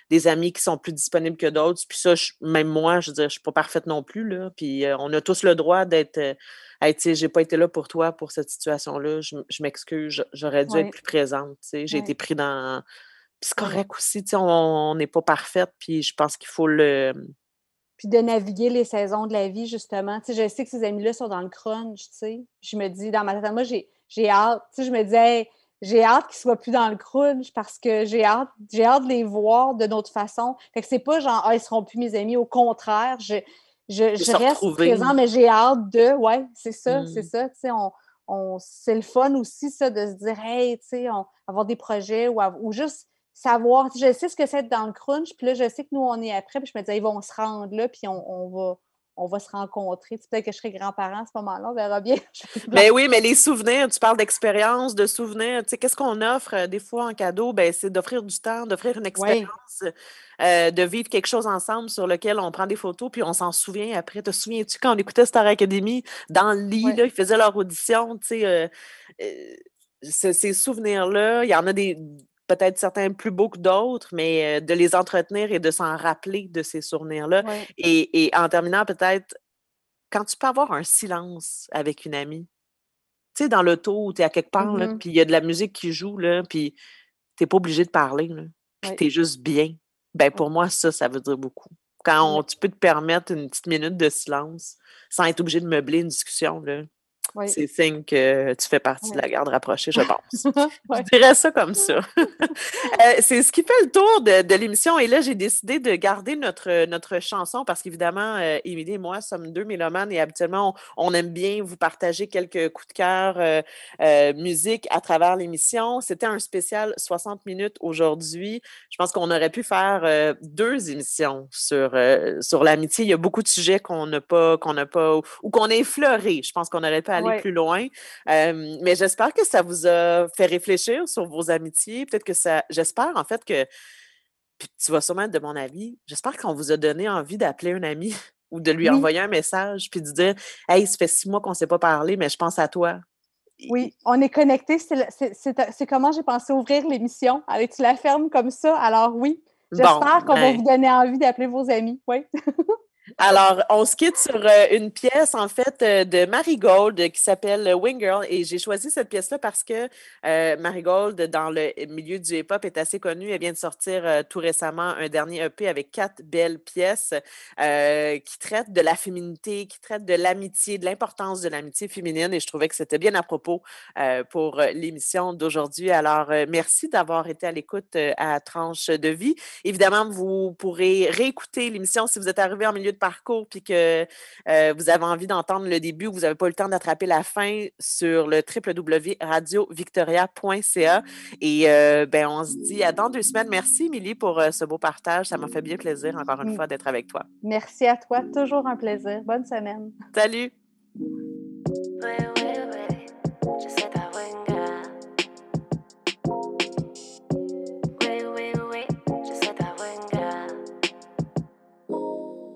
des amis qui sont plus disponibles que d'autres. Puis ça, même moi, je veux dire, je suis pas parfaite non plus, là. Puis euh, on a tous le droit d'être, euh, hey, tu sais, j'ai pas été là pour toi pour cette situation-là. Je, m'excuse, j'aurais dû être plus présente, tu sais. J'ai été pris dans... Puis c'est correct aussi, tu sais, on n'est pas parfaite, puis je pense qu'il faut le puis de naviguer les saisons de la vie, justement. Tu sais, je sais que ces amis-là sont dans le crunch, tu sais. Je me dis, dans ma tête, moi, j'ai j'ai hâte. Tu sais, je me disais, j'ai hâte qu'ils soient plus dans le crunch parce que j'ai hâte, j'ai hâte de les voir de notre façon. Fait que c'est pas genre, ah, ils seront plus mes amis. Au contraire, je, je, reste présent, mais j'ai hâte de, ouais, c'est ça, c'est mmh. ça. Tu sais, on, on c'est le fun aussi, ça, de se dire, hey, tu sais, avoir des projets ou, ou juste savoir, je sais ce que c'est dans le crunch, puis là, je sais que nous, on est après, puis je me disais, ils vont se rendre là, puis on, on va on va se rencontrer. Peut-être que je serai grand-parent à ce moment-là, on verra bien. ben oui, mais les souvenirs, tu parles d'expérience, de souvenirs. Tu sais, qu'est-ce qu'on offre euh, des fois en cadeau? Ben, c'est d'offrir du temps, d'offrir une expérience, euh, de vivre quelque chose ensemble sur lequel on prend des photos, puis on s'en souvient après. Te souviens-tu quand on écoutait Star Academy dans le lit, là, ils faisaient leur audition, tu sais, euh, ces souvenirs-là, il y en a des peut-être certains plus beaux que d'autres, mais de les entretenir et de s'en rappeler de ces souvenirs-là. Et, en terminant, peut-être, quand tu peux avoir un silence avec une amie, tu sais, dans l'auto ou tu es à quelque part, mmh puis il y a de la musique qui joue, là, puis tu n'es pas obligé de parler, puis tu es juste bien. Ben pour moi, ça, ça veut dire beaucoup. Quand tu peux te permettre une petite minute de silence sans être obligé de meubler une discussion, là, c'est signe que tu fais partie de la garde rapprochée, je pense. Je dirais ça comme ça. Euh, c'est ce qui fait le tour de, l'émission. Et là, j'ai décidé de garder notre, notre chanson parce qu'évidemment, euh, Émilie et moi sommes deux mélomanes et habituellement, on, aime bien vous partager quelques coups de cœur euh, musique à travers l'émission. C'était un spécial 60 minutes aujourd'hui. Je pense qu'on aurait pu faire deux émissions sur, sur l'amitié. Il y a beaucoup de sujets qu'on n'a pas, qu'on n'a pas, ou qu'on a effleurés. Je pense qu'on aurait pu aller plus loin. mais j'espère que ça vous a fait réfléchir sur vos amitiés. Peut-être que ça. J'espère en fait que puis tu vas sûrement être de mon avis, j'espère qu'on vous a donné envie d'appeler un ami ou de lui envoyer un message, puis de dire Hey, ça fait six mois qu'on ne s'est pas parlé, mais je pense à toi. Oui, on est connectés. C'est comment j'ai pensé ouvrir l'émission. Allez, tu la fermes comme ça? Alors oui, j'espère qu'on va ben vous donner envie d'appeler vos amis. Oui. Alors, on se quitte sur euh, une pièce, en fait, euh, de Marigold qui s'appelle Wing Girl. Et j'ai choisi cette pièce-là parce que euh, Marigold, dans le milieu du hip-hop, est assez connue. Elle vient de sortir tout récemment un dernier EP avec quatre belles pièces qui traitent de la féminité, qui traitent de l'amitié, de l'importance de l'amitié féminine. Et je trouvais que c'était bien à propos pour l'émission d'aujourd'hui. Alors, merci d'avoir été à l'écoute à Tranche de vie. Évidemment, vous pourrez réécouter l'émission si vous êtes arrivé en milieu de parcours puis que euh, vous avez envie d'entendre le début, vous n'avez pas eu le temps d'attraper la fin sur le www.radiovictoria.ca. Et euh, ben, on se dit à dans deux semaines. Merci, Émilie, pour euh, ce beau partage. Ça m'a fait bien plaisir, encore une fois, d'être avec toi. Merci à toi. Toujours un plaisir. Bonne semaine. Salut.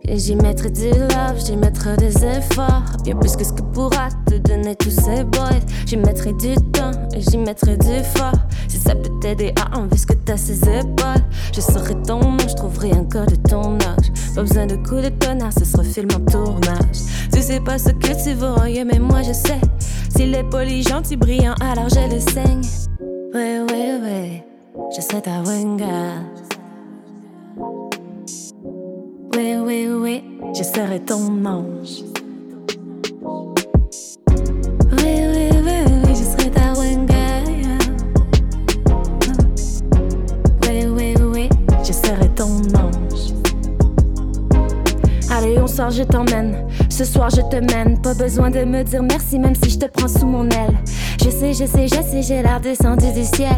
Et j'y mettrai du love, j'y mettrai des efforts. Bien plus que ce que pourra te donner tous ces boys. J'y mettrai du temps et j'y mettrai du fort. Si ça peut t'aider à enlever ce que t'as ses épaules. Je serai ton nom, je trouverai un code de ton âge. Pas besoin de coups de tonnerre, ce sera film en tournage. Tu sais pas ce que tu veux, mais moi je sais. S'il est poli, gentil, brillant, alors je le saigne. Oui, oui, oui, je sais ta winga. Je serai ton ange. Je t'emmène. Ce soir, je te mène. Pas besoin de me dire merci, même si je te prends sous mon aile. Je sais, je sais, je sais, j'ai l'air descendu du ciel.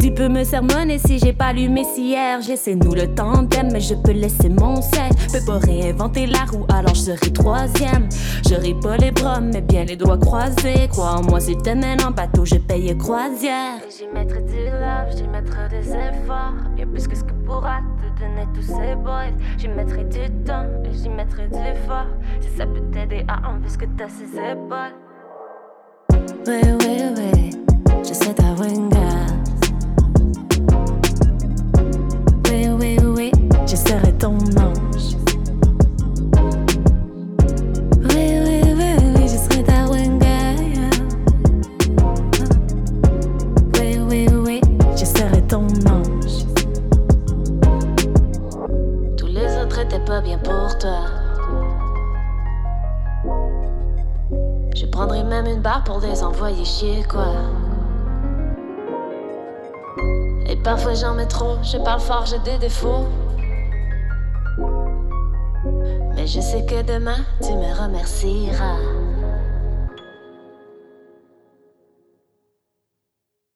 Tu peux me sermonner si j'ai pas lu mes hier. J'essaie nous le tandem, mais je peux laisser mon sel. Peux pas réinventer la roue, alors je serai troisième. Je pas les bras, mais bien les doigts croisés. Crois-moi, si te mènes en bateau, je paye croisière. J'y mettrai du love, j'y mettrai des efforts. Bien plus que ce que pourra te donner tous ces boys. J'y mettrai du temps et j'y mettrai du effort. Si ça peut t'aider à enlever ce que t'as ses épaules. Oui, oui, oui, je sais ta winga. Serai ton ange. Oui, oui, oui, oui, je serai ta winga. Oui, oui, oui, je serai ton ange. Tous les autres étaient pas bien pour toi. Je prendrai même une barre pour les envoyer chier, quoi. Et parfois j'en mets trop, je parle fort, j'ai des défauts. Je sais que demain tu me remercieras.